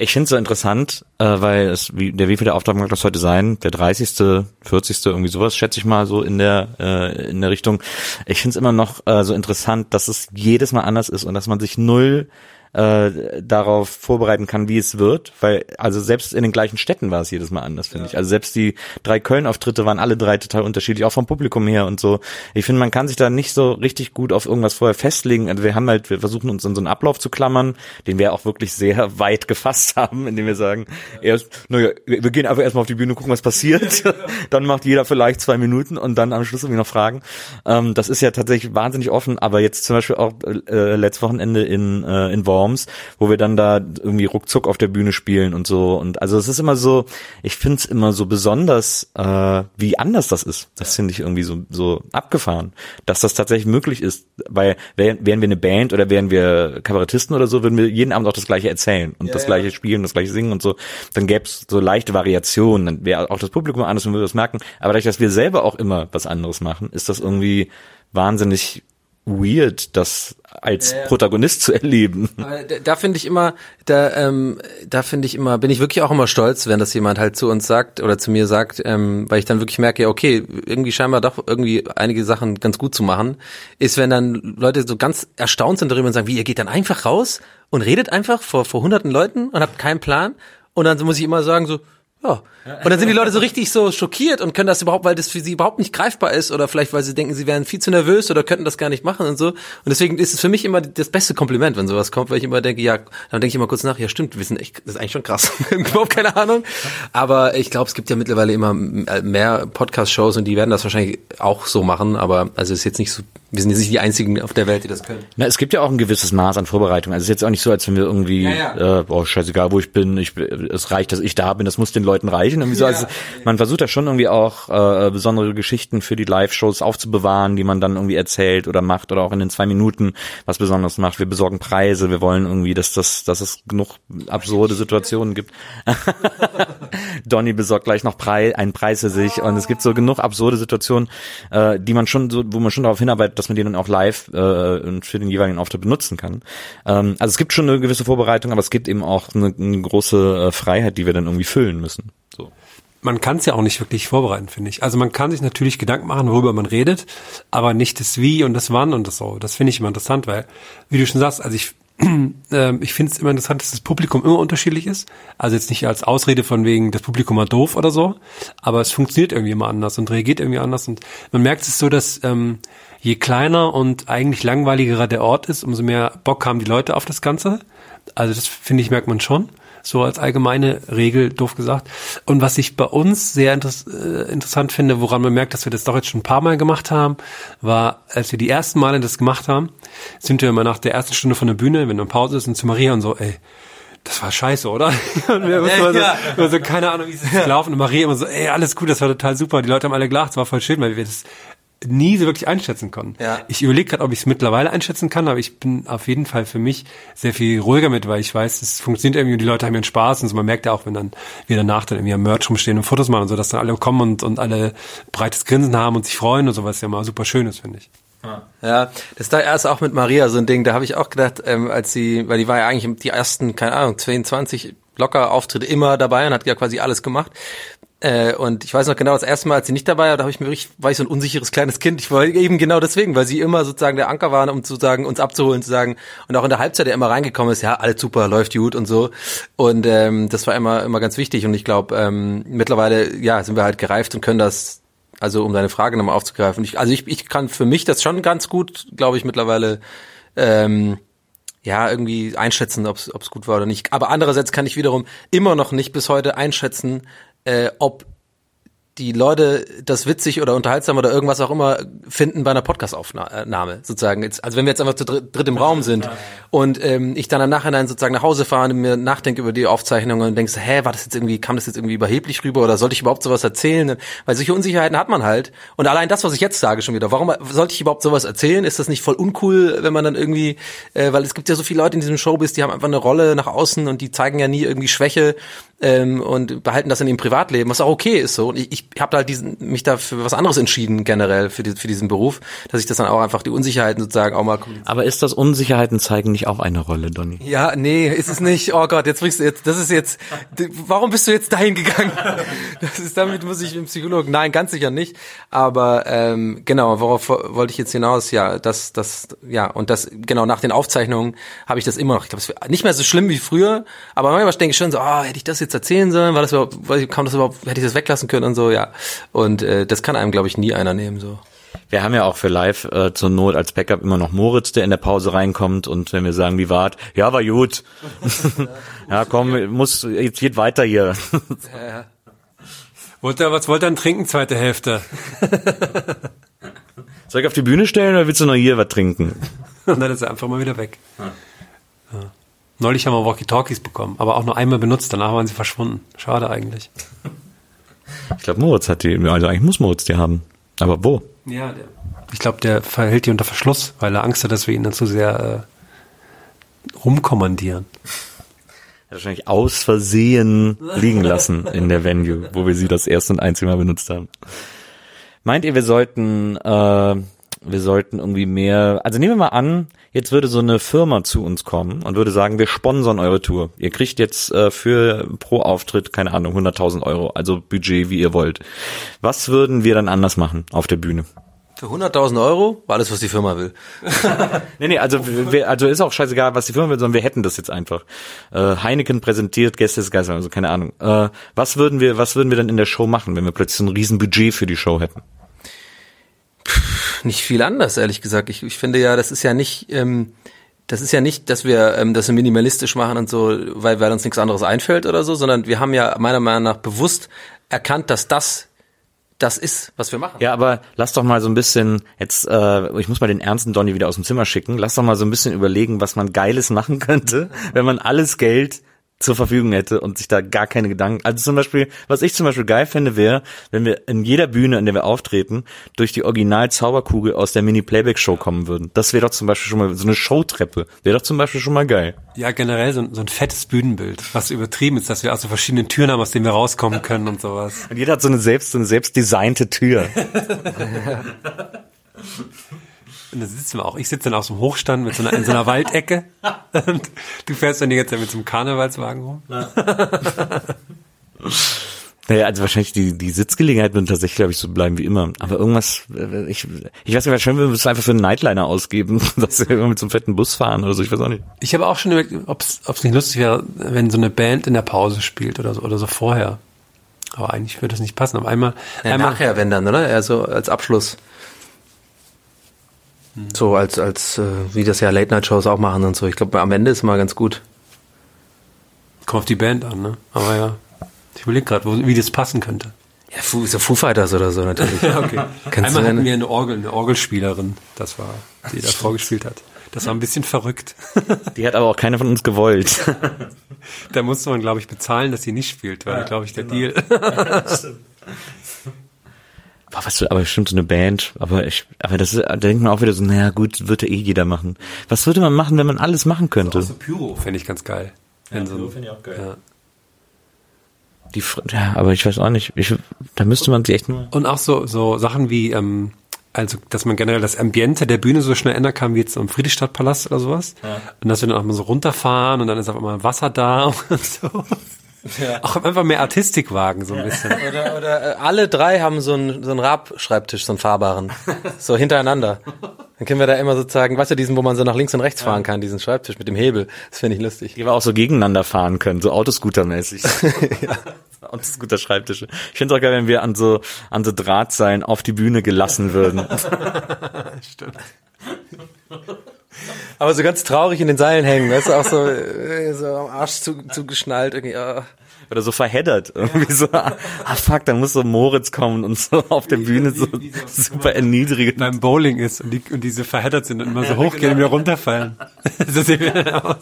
Ich finde es so interessant, äh, weil es, wie, der wievielte Auftrag mag das heute sein? Der 30., 40., irgendwie sowas, schätze ich mal so in der, äh, in der Richtung. Ich finde es immer noch äh, so interessant, dass es jedes Mal anders ist und dass man sich null äh, darauf vorbereiten kann, wie es wird, weil also selbst in den gleichen Städten war es jedes Mal anders, finde ich. Also selbst die drei Köln-Auftritte waren alle drei total unterschiedlich, auch vom Publikum her und so. Ich finde, man kann sich da nicht so richtig gut auf irgendwas vorher festlegen. Also wir haben halt, wir versuchen uns in so einen Ablauf zu klammern, den wir auch wirklich sehr weit gefasst haben, indem wir sagen, erst, naja, wir gehen einfach erstmal auf die Bühne, gucken, was passiert. dann macht jeder vielleicht zwei Minuten und dann am Schluss irgendwie noch Fragen. Ähm, das ist ja tatsächlich wahnsinnig offen, aber jetzt zum Beispiel auch äh, letztes Wochenende in, äh, in Worms, wo wir dann da irgendwie ruckzuck auf der Bühne spielen und so. Und also es ist immer so, ich finde es immer so besonders, äh, wie anders das ist. Das finde ich irgendwie so, so abgefahren, dass das tatsächlich möglich ist. Weil wären, wir eine Band oder wären wir Kabarettisten oder so, würden wir jeden Abend auch das gleiche erzählen und das gleiche spielen, das gleiche singen und so. Dann gäbe es so leichte Variationen, dann wäre auch das Publikum anders und würde das merken. Aber dadurch, dass wir selber auch immer was anderes machen, ist das irgendwie wahnsinnig weird, das als Protagonist zu erleben. Da, da finde ich immer, da, ähm, da finde ich immer, bin ich wirklich auch immer stolz, wenn das jemand halt zu uns sagt oder zu mir sagt, ähm, weil ich dann wirklich merke, ja, okay, irgendwie scheinbar doch irgendwie einige Sachen ganz gut zu machen, ist, wenn dann Leute so ganz erstaunt sind darüber und sagen, wie, ihr geht dann einfach raus und redet einfach vor, vor hunderten Leuten und habt keinen Plan und dann muss ich immer sagen so, ja. Und dann sind die Leute so richtig so schockiert und können das überhaupt, weil das für sie überhaupt nicht greifbar ist oder vielleicht, weil sie denken, sie wären viel zu nervös oder könnten das gar nicht machen und so. Und deswegen ist es für mich immer das beste Kompliment, wenn sowas kommt, weil ich immer denke, ja, dann denke ich immer kurz nach, ja stimmt, wir sind echt, das ist eigentlich schon krass. überhaupt keine Ahnung. Aber ich glaube, es gibt ja mittlerweile immer mehr Podcast-Shows und die werden das wahrscheinlich auch so machen, aber also ist jetzt nicht so, wir sind jetzt nicht die einzigen auf der Welt, die das können. Na, es gibt ja auch ein gewisses Maß an Vorbereitung. Also es ist jetzt auch nicht so, als wenn wir irgendwie, Ja, Äh, boah, scheißegal, wo ich bin, ich, es reicht, dass ich da bin, das muss den Leuten reichen. Irgendwie so. Also man versucht da schon irgendwie auch äh, besondere Geschichten für die Live-Shows aufzubewahren, die man dann irgendwie erzählt oder macht oder auch in den zwei Minuten was Besonderes macht. Wir besorgen Preise, wir wollen irgendwie, dass das, dass es genug absurde Situationen gibt. Donny besorgt gleich noch Preis, einen Preis für sich und es gibt so genug absurde Situationen, äh, die man schon so, wo man schon darauf hinarbeitet, dass man die dann auch live äh, für den jeweiligen Auftritt benutzen kann. Ähm, also es gibt schon eine gewisse Vorbereitung, aber es gibt eben auch eine, eine große äh, Freiheit, die wir dann irgendwie füllen müssen. So. man kann es ja auch nicht wirklich vorbereiten, finde ich. Also man kann sich natürlich Gedanken machen, worüber man redet, aber nicht das Wie und das Wann und das so. Das finde ich immer interessant, weil, wie du schon sagst, also ich, ähm, ich finde es immer interessant, dass das Publikum immer unterschiedlich ist. Also jetzt nicht als Ausrede von wegen, das Publikum war doof oder so, aber es funktioniert irgendwie immer anders und reagiert irgendwie anders. Und man merkt es so, dass ähm, je kleiner und eigentlich langweiligerer der Ort ist, umso mehr Bock haben die Leute auf das Ganze. Also das finde ich, merkt man schon so als allgemeine Regel, doof gesagt. Und was ich bei uns sehr interess äh, interessant finde, woran man merkt, dass wir das doch jetzt schon ein paar Mal gemacht haben, war, als wir die ersten Male das gemacht haben, sind wir immer nach der ersten Stunde von der Bühne, wenn dann Pause ist, und zu Maria und so, ey, das war scheiße, oder? Und wir immer so, immer so, keine Ahnung, wie es ist gelaufen. Und Maria immer so, ey, alles gut, das war total super. Die Leute haben alle gelacht, es war voll schön, weil wir das nie so wirklich einschätzen konnten. Ja. Ich überlege gerade, ob ich es mittlerweile einschätzen kann, aber ich bin auf jeden Fall für mich sehr viel ruhiger mit, weil ich weiß, es funktioniert irgendwie und die Leute haben ihren Spaß und so. Man merkt ja auch, wenn dann wir danach dann irgendwie am Merch rumstehen und Fotos machen und so, dass dann alle kommen und, und alle breites Grinsen haben und sich freuen und so, was ja mal super schön ist, finde ich. Ja, das ist da erst auch mit Maria so ein Ding, da habe ich auch gedacht, ähm, als sie, weil die war ja eigentlich die ersten, keine Ahnung, 22 locker Auftritte immer dabei und hat ja quasi alles gemacht. Äh, und ich weiß noch genau, das erste Mal, als sie nicht dabei war, da habe ich mir wirklich, war ich so ein unsicheres kleines Kind. Ich war eben genau deswegen, weil sie immer sozusagen der Anker war, um sozusagen uns abzuholen, zu sagen, und auch in der Halbzeit, der immer reingekommen ist, ja, alles super, läuft gut und so. Und ähm, das war immer, immer ganz wichtig. Und ich glaube, ähm, mittlerweile, ja, sind wir halt gereift und können das, also um deine Frage nochmal aufzugreifen. Ich, also ich, ich kann für mich das schon ganz gut, glaube ich, mittlerweile ähm, ja, irgendwie einschätzen, ob es gut war oder nicht. Aber andererseits kann ich wiederum immer noch nicht bis heute einschätzen, äh, ob die Leute das witzig oder unterhaltsam oder irgendwas auch immer finden bei einer Podcast-Aufnahme sozusagen. Jetzt, also wenn wir jetzt einfach zu dritt, im Raum sind und ähm, ich dann im Nachhinein sozusagen nach Hause fahre und mir nachdenke über die Aufzeichnung und denkst, hä, war das jetzt irgendwie, kam das jetzt irgendwie überheblich rüber oder sollte ich überhaupt sowas erzählen? Weil solche Unsicherheiten hat man halt. Und allein das, was ich jetzt sage schon wieder, warum sollte ich überhaupt sowas erzählen? Ist das nicht voll uncool, wenn man dann irgendwie, äh, weil es gibt ja so viele Leute in diesem Showbiz, die haben einfach eine Rolle nach außen und die zeigen ja nie irgendwie Schwäche ähm, und behalten das in ihrem Privatleben, was auch okay ist so. Und ich, ich habe halt diesen, mich da für was anderes entschieden generell für, die, für diesen Beruf, dass ich das dann auch einfach die Unsicherheiten sozusagen auch mal Aber ist das Unsicherheiten zeigen nicht auch eine Rolle, Donny? Ja, nee, ist es nicht. Oh Gott, jetzt bringst du jetzt, das ist jetzt, warum bist du jetzt dahin gegangen? Das ist, damit muss ich im Psychologen, nein, ganz sicher nicht. Aber ähm, genau, worauf wollte ich jetzt hinaus? Ja, das, das, ja, und das, genau, nach den Aufzeichnungen habe ich das immer noch. Ich glaube, es nicht mehr so schlimm wie früher, aber manchmal denke ich schon so, oh, hätte ich das jetzt erzählen sollen? War das überhaupt, kam das überhaupt, hätte ich das weglassen können und so, ja. Und äh, das kann einem, glaube ich, nie einer nehmen, so. Wir haben ja auch für live äh, zur Not als Backup immer noch Moritz, der in der Pause reinkommt und wenn wir sagen, wie war's? Ja, war gut. ja, komm, muss jetzt geht weiter hier. Wollt ihr, was wollt ihr denn trinken, zweite Hälfte? Soll ich auf die Bühne stellen oder willst du noch hier was trinken? Und dann ist er einfach mal wieder weg. Ja. Neulich haben wir Walkie-Talkies bekommen, aber auch nur einmal benutzt, danach waren sie verschwunden. Schade eigentlich. Ich glaube, Moritz hat die, also eigentlich muss Moritz die haben. Aber wo? Ja, der, ich glaube, der verhält die unter Verschluss, weil er Angst hat, dass wir ihn dann zu sehr äh, rumkommandieren. Er hat wahrscheinlich aus Versehen liegen lassen in der Venue, wo wir sie das erste und einzige Mal benutzt haben. Meint ihr, wir sollten äh, wir sollten irgendwie mehr, also nehmen wir mal an, jetzt würde so eine Firma zu uns kommen und würde sagen, wir sponsern eure Tour. Ihr kriegt jetzt äh, für pro Auftritt, keine Ahnung, 100.000 Euro, also Budget, wie ihr wollt. Was würden wir dann anders machen auf der Bühne? Für 100.000 Euro war alles, was die Firma will. Nee, nee, also, wir, also ist auch scheißegal, was die Firma will, sondern wir hätten das jetzt einfach. Äh, Heineken präsentiert Gäste des Geistes, also keine Ahnung. Äh, was würden wir, was würden wir dann in der Show machen, wenn wir plötzlich so ein riesen Budget für die Show hätten? Nicht viel anders, ehrlich gesagt. Ich, ich finde ja, das ist ja nicht, ähm, das ist ja nicht, dass wir ähm, das minimalistisch machen und so, weil, weil uns nichts anderes einfällt oder so, sondern wir haben ja meiner Meinung nach bewusst erkannt, dass das das ist, was wir machen. Ja, aber lass doch mal so ein bisschen, jetzt, äh, ich muss mal den ernsten Donny wieder aus dem Zimmer schicken, lass doch mal so ein bisschen überlegen, was man Geiles machen könnte, wenn man alles Geld zur Verfügung hätte und sich da gar keine Gedanken. Also zum Beispiel, was ich zum Beispiel geil fände, wäre, wenn wir in jeder Bühne, in der wir auftreten, durch die Original-Zauberkugel aus der Mini-Playback-Show kommen würden. Das wäre doch zum Beispiel schon mal so eine Showtreppe. Wäre doch zum Beispiel schon mal geil. Ja, generell so ein, so ein fettes Bühnenbild, was übertrieben ist, dass wir auch so verschiedene Türen haben, aus denen wir rauskommen können und sowas. Und jeder hat so eine selbst, so eine selbst designte Tür. Und da sitzen wir auch. Ich sitze dann aus dem Hochstand mit so einer, in so einer Waldecke. Und du fährst dann die ganze Zeit mit so einem Karnevalswagen rum. Naja, also wahrscheinlich die, die Sitzgelegenheit wird tatsächlich, glaube ich, so bleiben wie immer. Aber irgendwas, äh, ich, ich weiß nicht, wahrscheinlich würden wir es einfach für einen Nightliner ausgeben, dass wir immer mit so einem fetten Bus fahren oder so, ich weiß auch nicht. Ich habe auch schon überlegt, ob es nicht lustig wäre, wenn so eine Band in der Pause spielt oder so, oder so vorher. Aber eigentlich würde das nicht passen. Aber einmal, Ja, einmal nachher, wenn dann, oder? Eher so als Abschluss. So als, als, äh, wie das ja Late-Night-Shows auch machen und so. Ich glaube, am Ende ist mal ganz gut. kommt auf die Band an, ne? Aber ja, ich überlege gerade, wie das passen könnte. Ja, Foo, so Foo Fighters oder so natürlich. okay. Kannst Einmal du hatten wir eine Orgel, eine Orgelspielerin, das war, die das vorgespielt hat. Das war ein bisschen verrückt. Die hat aber auch keiner von uns gewollt. da musste man, glaube ich, bezahlen, dass sie nicht spielt, war, glaube ich, der Deal. Boah, was aber stimmt so eine Band, aber ich, aber das ist, da denkt man auch wieder so, naja gut, wird ja eh jeder machen. Was würde man machen, wenn man alles machen könnte? so Pyro fände ich ganz geil. Wenn so ein- Ja. Die, Fr- ja, aber ich weiß auch nicht, ich, da müsste man sich echt nur, Und auch so, so Sachen wie, ähm, also, dass man generell das Ambiente der Bühne so schnell ändern kann, wie jetzt am Friedrichstadtpalast oder sowas. Und dass wir dann auch mal so runterfahren und dann ist auf einmal Wasser da und so. Auch einfach mehr Artistik wagen, so ein bisschen. Oder, oder äh, alle drei haben so einen, so einen Rab-Schreibtisch, so einen fahrbaren. So hintereinander. Dann können wir da immer sozusagen, weißt du, diesen, wo man so nach links und rechts fahren kann, diesen Schreibtisch mit dem Hebel. Das finde ich lustig. die wir auch so gegeneinander fahren können, so Autoscooter-mäßig. Autoscooter-Schreibtische. Ich finde es auch geil, wenn wir an so, an so Drahtseilen auf die Bühne gelassen würden. Aber so ganz traurig in den Seilen hängen, weißt du, auch so, äh, so am Arsch zu, zugeschnallt. Irgendwie, ah. Oder so verheddert. Irgendwie so, ah fuck, dann muss so Moritz kommen und so auf der Bühne so super erniedrigend. Beim Bowling ist und, die, und diese verheddert sind und immer so hochgehen und wieder runterfallen. so sehen wir dann aus.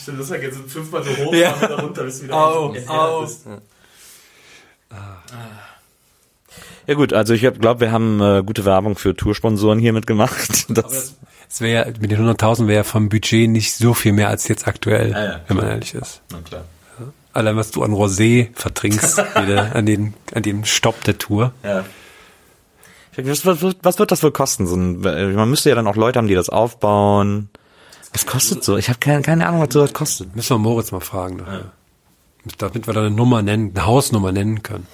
Stimmt, das ist jetzt fünfmal so hoch, Ja. wieder runter, bis du wieder Au, au. Ja gut, also ich glaube, wir haben äh, gute Werbung für Toursponsoren hiermit gemacht. Das, Es wäre mit den 100.000 wäre vom Budget nicht so viel mehr als jetzt aktuell, ja, wenn man ehrlich ist. na klar. Allein was du an Rosé vertrinkst, wieder an den, an dem Stopp der Tour. Ja. Was, was, was wird das wohl kosten? So ein, äh, man müsste ja dann auch Leute haben, die das aufbauen. Was kostet so? Ich habe keine, keine Ahnung, was so das kostet. Müssen wir Moritz mal fragen nachher. Damit wir da eine Nummer nennen, eine Hausnummer nennen können.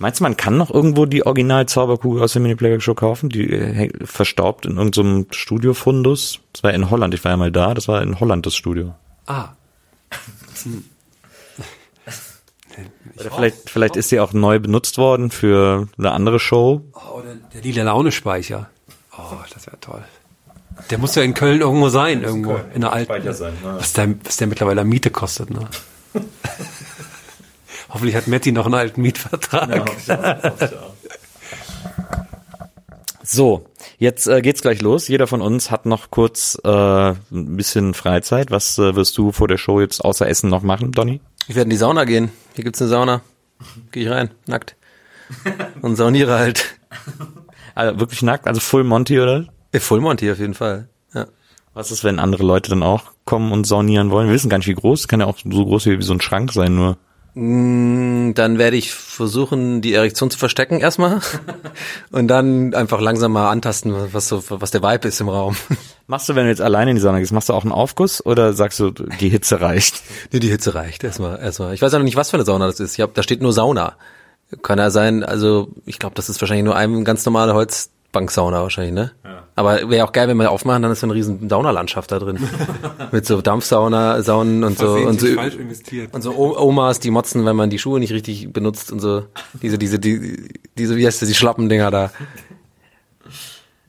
Meinst du, man kann noch irgendwo die Original-Zauberkugel aus der Mini-Playback-Show kaufen? Die äh, häng- verstaubt in irgendeinem Studiofundus? Das war in Holland, ich war ja mal da, das war in Holland das Studio. Ah. Oder vielleicht, vielleicht ist sie auch neu benutzt worden für eine andere Show. Oh, der, der lila Laune-Speicher. Oh, das wäre toll. Der muss ja in Köln irgendwo sein, irgendwo. In der alten. Was der, was der mittlerweile Miete kostet, ne? Hoffentlich hat Matti noch einen alten Mietvertrag. So, jetzt äh, geht's gleich los. Jeder von uns hat noch kurz äh, ein bisschen Freizeit. Was äh, wirst du vor der Show jetzt außer Essen noch machen, Donny? Ich werde in die Sauna gehen. Hier gibt's eine Sauna. Gehe ich rein, nackt. Und sauniere halt. Also wirklich nackt, also Full Monty oder? Full Monty auf jeden Fall. Ja. Was ist, wenn andere Leute dann auch kommen und saunieren wollen? Wir wissen gar nicht, wie groß. Kann ja auch so groß wie so ein Schrank sein, nur. Mm, Dann werde ich versuchen, die Erektion zu verstecken erstmal und dann einfach langsam mal antasten, was so, was der Vibe ist im Raum. Machst du, wenn du jetzt alleine in die Sauna gehst, machst du auch einen Aufguss oder sagst du, die Hitze reicht? Nee, die Hitze reicht erstmal. erstmal. Ich weiß auch noch nicht, was für eine Sauna das ist. Ich hab, da steht nur Sauna. Kann ja sein, also ich glaube, das ist wahrscheinlich nur eine ganz normale Holzbanksauna wahrscheinlich, ne? Aber wäre auch geil, wenn wir aufmachen, dann ist so eine riesen Saunalandschaft da drin. Mit so Dampfsauna, Saunen und so und so investiert. und so Omas, die motzen, wenn man die Schuhe nicht richtig benutzt und so diese diese die, diese wie heißt das, die Schlappendinger da.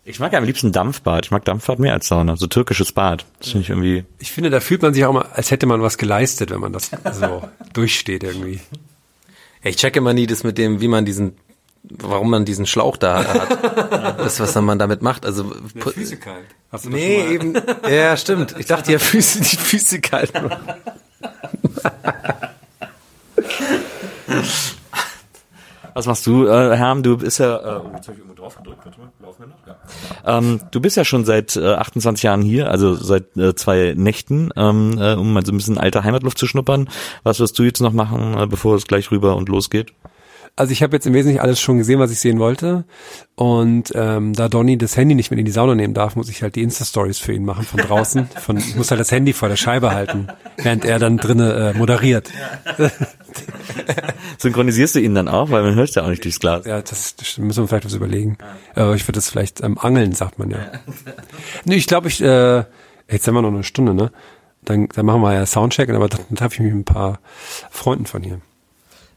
Ich mag ja am liebsten Dampfbad. Ich mag Dampfbad mehr als Sauna. So türkisches Bad. Das finde ich irgendwie. Ich finde, da fühlt man sich auch mal, als hätte man was geleistet, wenn man das so durchsteht irgendwie. Ich checke immer nie das mit dem, wie man diesen warum man diesen Schlauch da hat. Das was man damit macht, also pu- kalt. Hast du Nee, eben. Ja, stimmt. Ich dachte ja Füße, die Füße kalt. machen. Was machst du, äh, Herm? Du bist ja, äh, oh, jetzt hab ich irgendwo drauf gedrückt. Warte mal, laufen wir noch? Ja. Ähm, du bist ja schon seit äh, 28 Jahren hier, also seit äh, zwei Nächten, ähm, äh, um mal so ein bisschen alte Heimatluft zu schnuppern. Was wirst du jetzt noch machen, äh, bevor es gleich rüber und losgeht? Also ich habe jetzt im Wesentlichen alles schon gesehen, was ich sehen wollte. Und ähm, da Donny das Handy nicht mit in die Sauna nehmen darf, muss ich halt die Insta-Stories für ihn machen von draußen. Von, ich muss halt das Handy vor der Scheibe halten, während er dann drinnen äh, moderiert. Synchronisierst du ihn dann auch, weil man hört ja auch nicht durchs Glas. Ja, das, das müssen wir vielleicht was überlegen. Aber ich würde das vielleicht ähm, angeln, sagt man ja. nee, ich glaube, ich, äh, jetzt haben wir noch eine Stunde, ne? Dann, dann machen wir ja Soundcheck, aber dann treffe ich mich mit ein paar Freunden von hier.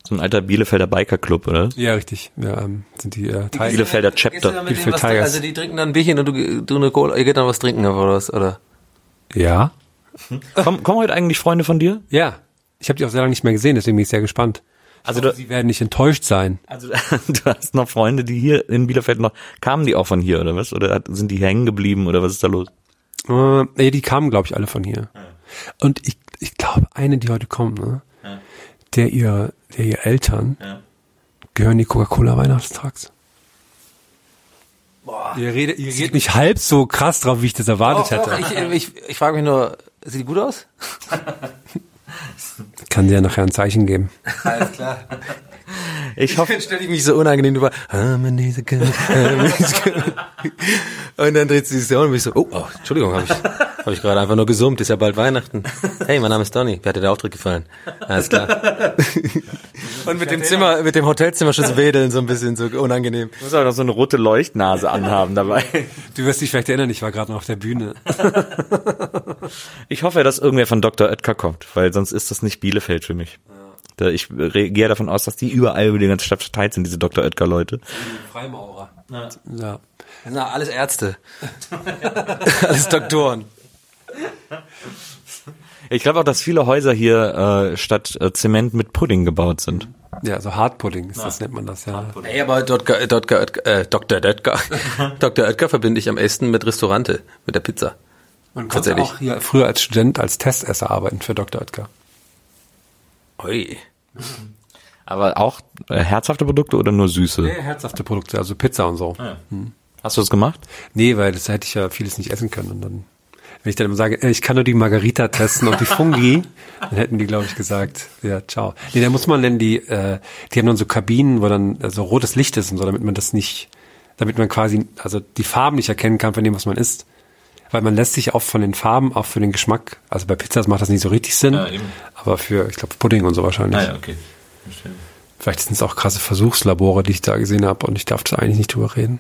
So ein alter Bielefelder Biker-Club, oder? Ja, richtig. Ja, ähm, sind die äh, Teil Bielefelder Chapter. was Tigers. Also die trinken dann ein Bierchen und du, du eine Cola, ihr geht dann was trinken oder was, oder? Ja. Kommen, kommen heute eigentlich Freunde von dir? Ja. Ich habe die auch sehr lange nicht mehr gesehen, deswegen bin ich sehr gespannt. Also Aber du, sie werden nicht enttäuscht sein. also du hast noch Freunde, die hier in Bielefeld noch, kamen die auch von hier oder was? Oder sind die hängen geblieben oder was ist da los? Äh, nee, die kamen, glaube ich, alle von hier. Und ich, ich glaube, eine, die heute kommt, ne? Der ihr, der ihr Eltern gehören die Coca-Cola Weihnachtstags. Boah. Ihr redet, ihr redet nicht halb so krass drauf, wie ich das erwartet hätte. ich, ich, ich frage mich nur, sieht die gut aus? Kann dir nachher ein Zeichen geben. Alles klar. Ich hoffe, Dann stelle ich mich so unangenehm über. Und dann dreht sie sich so um und mich so, oh, oh Entschuldigung, habe ich, hab ich gerade einfach nur gesummt, ist ja bald Weihnachten. Hey, mein Name ist Donny, wie hat dir der Auftritt gefallen? Alles klar. Und mit dem Zimmer, mit dem Hotelzimmer schon so wedeln, so ein bisschen so unangenehm. du musst auch noch so eine rote Leuchtnase anhaben dabei. Du wirst dich vielleicht erinnern, ich war gerade noch auf der Bühne. Ich hoffe, dass irgendwer von Dr. Oetker kommt, weil sonst ist das nicht Bielefeld für mich. Ich gehe davon aus, dass die überall über die ganze Stadt verteilt sind, diese Dr. Oetker-Leute. Freimaurer. Ja. Na, alles Ärzte. alles Doktoren. Ich glaube auch, dass viele Häuser hier äh, statt äh, Zement mit Pudding gebaut sind. Ja, so Hardpudding, ist das nennt man das, ja. Ey, aber Dr. Dr. Oetker, äh, Dr. Oetker, Dr. Oetker verbinde ich am ehesten mit Restaurante, mit der Pizza. Man konnte auch hier früher als Student als Testesser arbeiten für Dr. Oetker. Ui. Aber auch äh, herzhafte Produkte oder nur süße? Sehr herzhafte Produkte, also Pizza und so. Hast du das gemacht? Nee, weil das hätte ich ja vieles nicht essen können. Und dann, wenn ich dann immer sage, äh, ich kann nur die Margarita testen und die Fungi, dann hätten die, glaube ich, gesagt, ja, ciao. Nee, da muss man denn die, äh, die haben dann so Kabinen, wo dann äh, so rotes Licht ist und so, damit man das nicht, damit man quasi, also die Farben nicht erkennen kann von dem, was man isst. Weil man lässt sich auch von den Farben, auch für den Geschmack, also bei Pizzas macht das nicht so richtig Sinn, Ja, eben. aber für, ich glaube, Pudding und so wahrscheinlich. okay. Vielleicht sind es auch krasse Versuchslabore, die ich da gesehen habe und ich darf da eigentlich nicht drüber reden.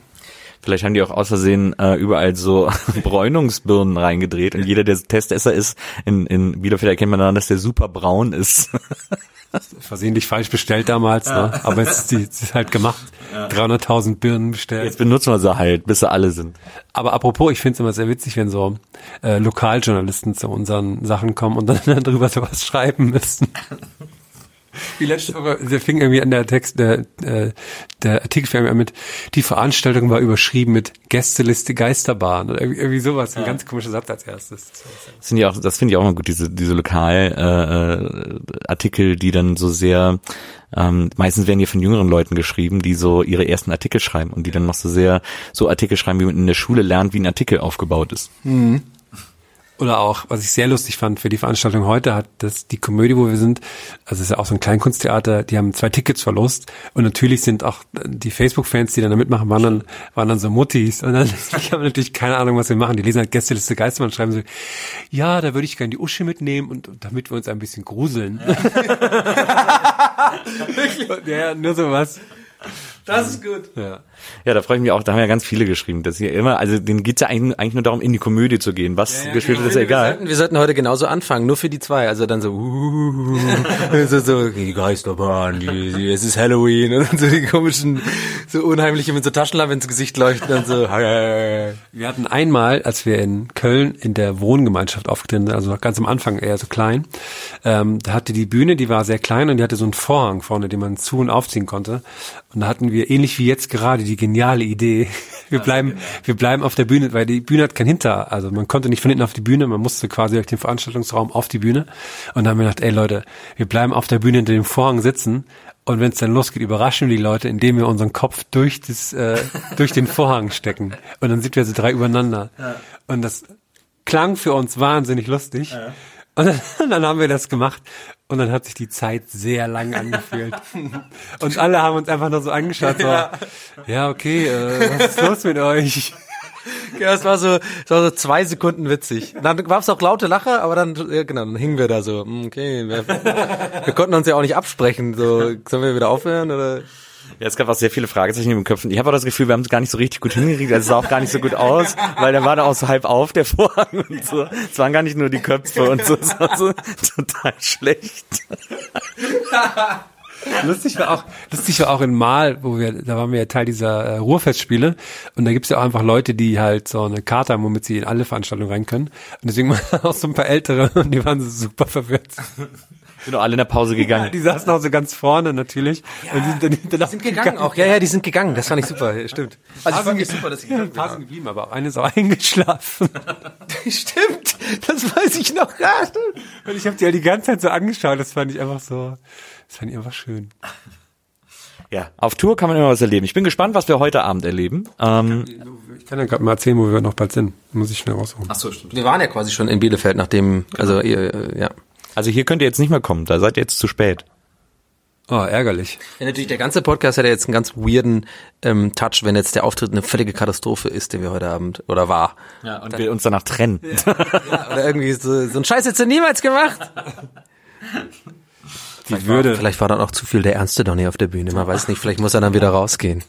Vielleicht haben die auch aus Versehen äh, überall so Bräunungsbirnen reingedreht und jeder, der Testesser ist, in, in Bielefeld erkennt man daran, dass der super braun ist. versehentlich falsch bestellt damals, ne? aber es ist, die, ist halt gemacht. 300.000 Birnen bestellt. Jetzt benutzen wir sie halt, bis sie alle sind. Aber apropos, ich finde es immer sehr witzig, wenn so äh, Lokaljournalisten zu unseren Sachen kommen und dann, dann drüber sowas schreiben müssen. Wie letzte Woche, der fing irgendwie an der Text, der, äh, der Artikel fing an mit, die Veranstaltung war überschrieben mit Gästeliste Geisterbahn oder irgendwie, irgendwie sowas, ein ganz komischer Satz als erstes. Das finde ich auch, das finde ich auch mal gut, diese, diese Lokal, äh, äh, Artikel, die dann so sehr, ähm, meistens werden hier von jüngeren Leuten geschrieben, die so ihre ersten Artikel schreiben und die dann noch so sehr, so Artikel schreiben, wie man in der Schule lernt, wie ein Artikel aufgebaut ist. Und Oder auch, was ich sehr lustig fand für die Veranstaltung heute, hat das die Komödie, wo wir sind, also es ist ja auch so ein Kleinkunsttheater, die haben zwei Tickets verlost und natürlich sind auch die Facebook-Fans, die dann da mitmachen, waren dann, waren dann so Muttis und dann, ich habe natürlich keine Ahnung, was wir machen. Die lesen halt Gästeliste Geistermann, schreiben so, ja, da würde ich gerne die Uschi mitnehmen und damit wir uns ein bisschen gruseln. ja, nur sowas. Das ist gut. Ja. Ja, da freue ich mich auch, da haben ja ganz viele geschrieben, dass hier immer, also denen geht's ja eigentlich, nur darum, in die Komödie zu gehen. Was gespielt wird, ist ja Wir egal. sollten, wir sollten heute genauso anfangen, nur für die zwei. Also dann so, uh, so, so die Geisterbahn, die, die, es ist Halloween und so die komischen, so unheimliche mit so Taschenlampen ins Gesicht leuchten und so. Wir hatten einmal, als wir in Köln in der Wohngemeinschaft aufgetreten sind, also noch ganz am Anfang eher so klein, ähm, da hatte die Bühne, die war sehr klein und die hatte so einen Vorhang vorne, den man zu- und aufziehen konnte. Und da hatten wir, ähnlich wie jetzt gerade, die geniale Idee, wir bleiben, wir bleiben auf der Bühne, weil die Bühne hat kein Hinter, also man konnte nicht von hinten auf die Bühne, man musste quasi durch den Veranstaltungsraum auf die Bühne. Und dann haben wir gedacht, ey Leute, wir bleiben auf der Bühne hinter dem Vorhang sitzen und wenn es dann losgeht, überraschen wir die Leute, indem wir unseren Kopf durch das, äh, durch den Vorhang stecken. Und dann sind wir so drei übereinander. Und das klang für uns wahnsinnig lustig. Und dann, dann haben wir das gemacht. Und dann hat sich die Zeit sehr lang angefühlt. Und alle haben uns einfach nur so angeschaut. So, ja, okay, äh, was ist los mit euch? Ja, es war so, es war so zwei Sekunden witzig. Dann gab es auch laute Lacher, aber dann, ja, genau, dann hingen wir da so, hm, okay, wir, wir konnten uns ja auch nicht absprechen, so, sollen wir wieder aufhören oder? Ja, es gab auch sehr viele Fragezeichen in den Köpfen. Ich habe auch das Gefühl, wir haben es gar nicht so richtig gut hingekriegt. Also es sah auch gar nicht so gut aus, weil der war da auch so halb auf, der Vorhang und so. Es waren gar nicht nur die Köpfe und so. Es war so total schlecht. Lustig war auch, lustig war auch in Mal, wo wir, da waren wir ja Teil dieser äh, Ruhrfestspiele und da gibt's ja auch einfach Leute, die halt so eine Karte haben, womit sie in alle Veranstaltungen rein können. Und deswegen waren auch so ein paar Ältere und die waren so super verwirrt. Sind doch alle in der Pause gegangen. Die saßen auch so ganz vorne natürlich. und die sind dann, dann Sind gegangen auch, ja, ja, die sind gegangen, das fand ich super, ja, stimmt. Also ich fand es super, dass sie ein paar sind geblieben, aber auch eine ist auch eingeschlafen. Stimmt, das weiß ich noch gar nicht. Und ich habe die halt die ganze Zeit so angeschaut, das fand ich einfach so, das fand ich einfach schön. Ja, auf Tour kann man immer was erleben. Ich bin gespannt, was wir heute Abend erleben. Ähm, Ich kann ja gerade mal erzählen, wo wir noch bald sind. Muss ich schnell rausholen. Ach so, stimmt. Wir waren ja quasi schon in Bielefeld, nachdem, also, ihr, äh, ja. Also hier könnt ihr jetzt nicht mehr kommen, da seid ihr jetzt zu spät. Oh, ärgerlich. Ja, natürlich, der ganze Podcast hat ja jetzt einen ganz weirden ähm, Touch, wenn jetzt der Auftritt eine völlige Katastrophe ist, den wir heute Abend, oder war. Ja, und wir uns danach trennen. Ja, oder irgendwie so, so ein Scheiß hättest du niemals gemacht. Die Würde. Vielleicht war dann auch zu viel der Ernste Donny auf der Bühne, man weiß nicht, vielleicht muss er dann wieder rausgehen.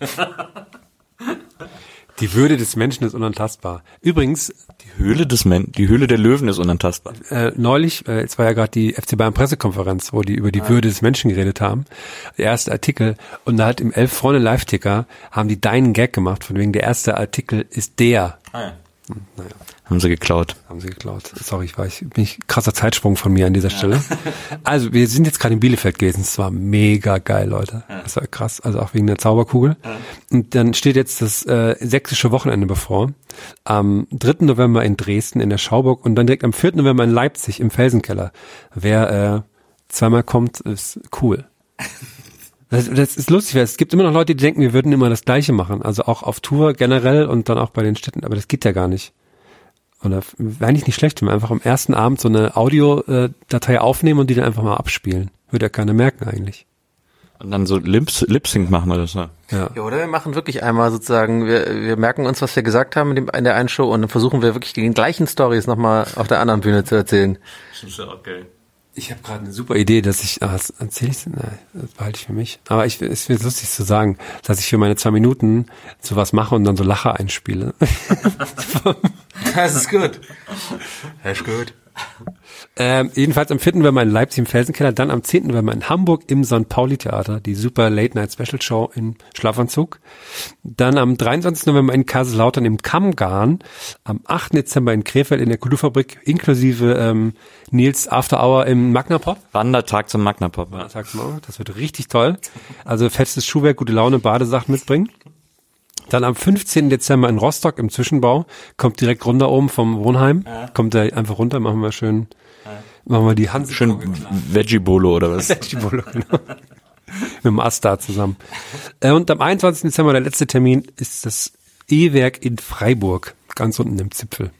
Die Würde des Menschen ist unantastbar. Übrigens, Höhle des Men die Höhle der Löwen ist unantastbar. äh, neulich, äh, jetzt war ja gerade die FC Bayern Pressekonferenz, wo die über die Würde des Menschen geredet haben. Der erste Artikel. Und da hat im Elf Freunde Live-Ticker haben die deinen Gag gemacht, von wegen der erste Artikel ist der. Haben sie geklaut. Haben sie geklaut. Sorry, ich war ich, bin ich krasser Zeitsprung von mir an dieser Stelle. Also wir sind jetzt gerade in Bielefeld gewesen. Es war mega geil, Leute. Das war krass. Also auch wegen der Zauberkugel. Und dann steht jetzt das äh, sächsische Wochenende bevor. Am 3. November in Dresden in der Schauburg und dann direkt am 4. November in Leipzig im Felsenkeller. Wer äh, zweimal kommt, ist cool. Das, das ist lustig, weil es gibt immer noch Leute, die denken, wir würden immer das Gleiche machen. Also auch auf Tour generell und dann auch bei den Städten. Aber das geht ja gar nicht. Oder wäre eigentlich nicht schlecht, wenn wir einfach am ersten Abend so eine Audiodatei aufnehmen und die dann einfach mal abspielen. Würde ja keiner merken eigentlich. Und dann so Lips, Lip-Sync machen wir das. Ne? Ja. Ja, oder wir machen wirklich einmal sozusagen, wir, wir merken uns, was wir gesagt haben in, dem, in der einen Show und dann versuchen wir wirklich die gleichen Stories nochmal auf der anderen Bühne zu erzählen. Ich habe gerade eine super Idee, dass ich, ah, erzähle ich, nein, das behalte ich für mich. Aber ich, es wird lustig zu sagen, dass ich für meine zwei Minuten sowas mache und dann so Lacher einspiele. Das ist gut. Das ist gut. Ähm, jedenfalls am 4. November in Leipzig im Felsenkeller, dann am 10. November in Hamburg im St. Pauli Theater, die super Late Night Special Show in Schlafanzug. Dann am 23. November in Kaiserslautern im Kammgarn, am 8. Dezember in Krefeld in der Kulturfabrik inklusive ähm, Nils After Hour im Magna Pop. Wandertag zum Magna Pop. Ja. Sag's mal, das wird richtig toll. Also festes Schuhwerk, gute Laune, Badesachen mitbringen. Dann am 15. Dezember in Rostock im Zwischenbau, kommt direkt runter oben vom Wohnheim, kommt er einfach runter, machen wir schön, machen wir die Hand Schön Veggie-Bolo oder was? die Bolo, genau. Mit dem Asta zusammen. Äh, Und am 21. Dezember, der letzte Termin, ist das E-Werk in Freiburg, ganz unten im Zipfel.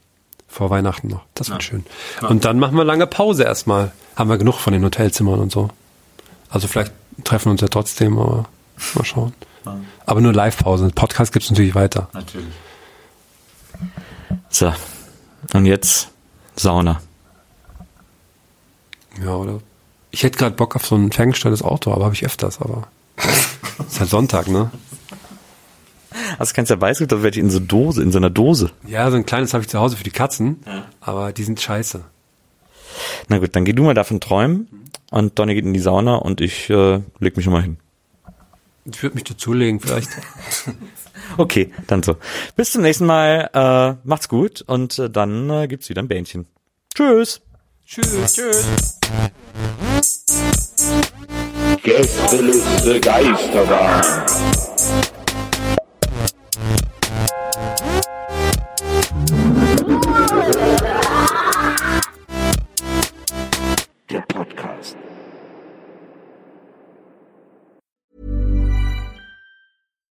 Vor Weihnachten noch. Das wird schön. Und dann machen wir lange Pause erstmal. Haben wir genug von den Hotelzimmern und so. Also vielleicht treffen wir uns ja trotzdem, aber mal schauen. Aber nur Live-Pause. Podcast gibt's natürlich weiter. Natürlich. So. Und jetzt Sauna. Ja, oder? Ich hätte gerade Bock auf so ein ferngesteuertes Auto, aber habe ich öfters, aber. ist halt Sonntag, ne? Also kannst ja Weißglut, da werde ich in so Dose, in so einer Dose. Ja, so ein kleines habe ich zu Hause für die Katzen, aber die sind scheiße. Na gut, dann geh du mal davon träumen und Donny geht in die Sauna und ich äh, leg mich nochmal hin. Ich würde mich dazulegen, vielleicht. Okay, dann so. Bis zum nächsten Mal. Äh, macht's gut und äh, dann äh, gibt's wieder ein Bähnchen. Tschüss. Tschüss. Tschüss. Gästeliste Geisterbahn. Der Podcast.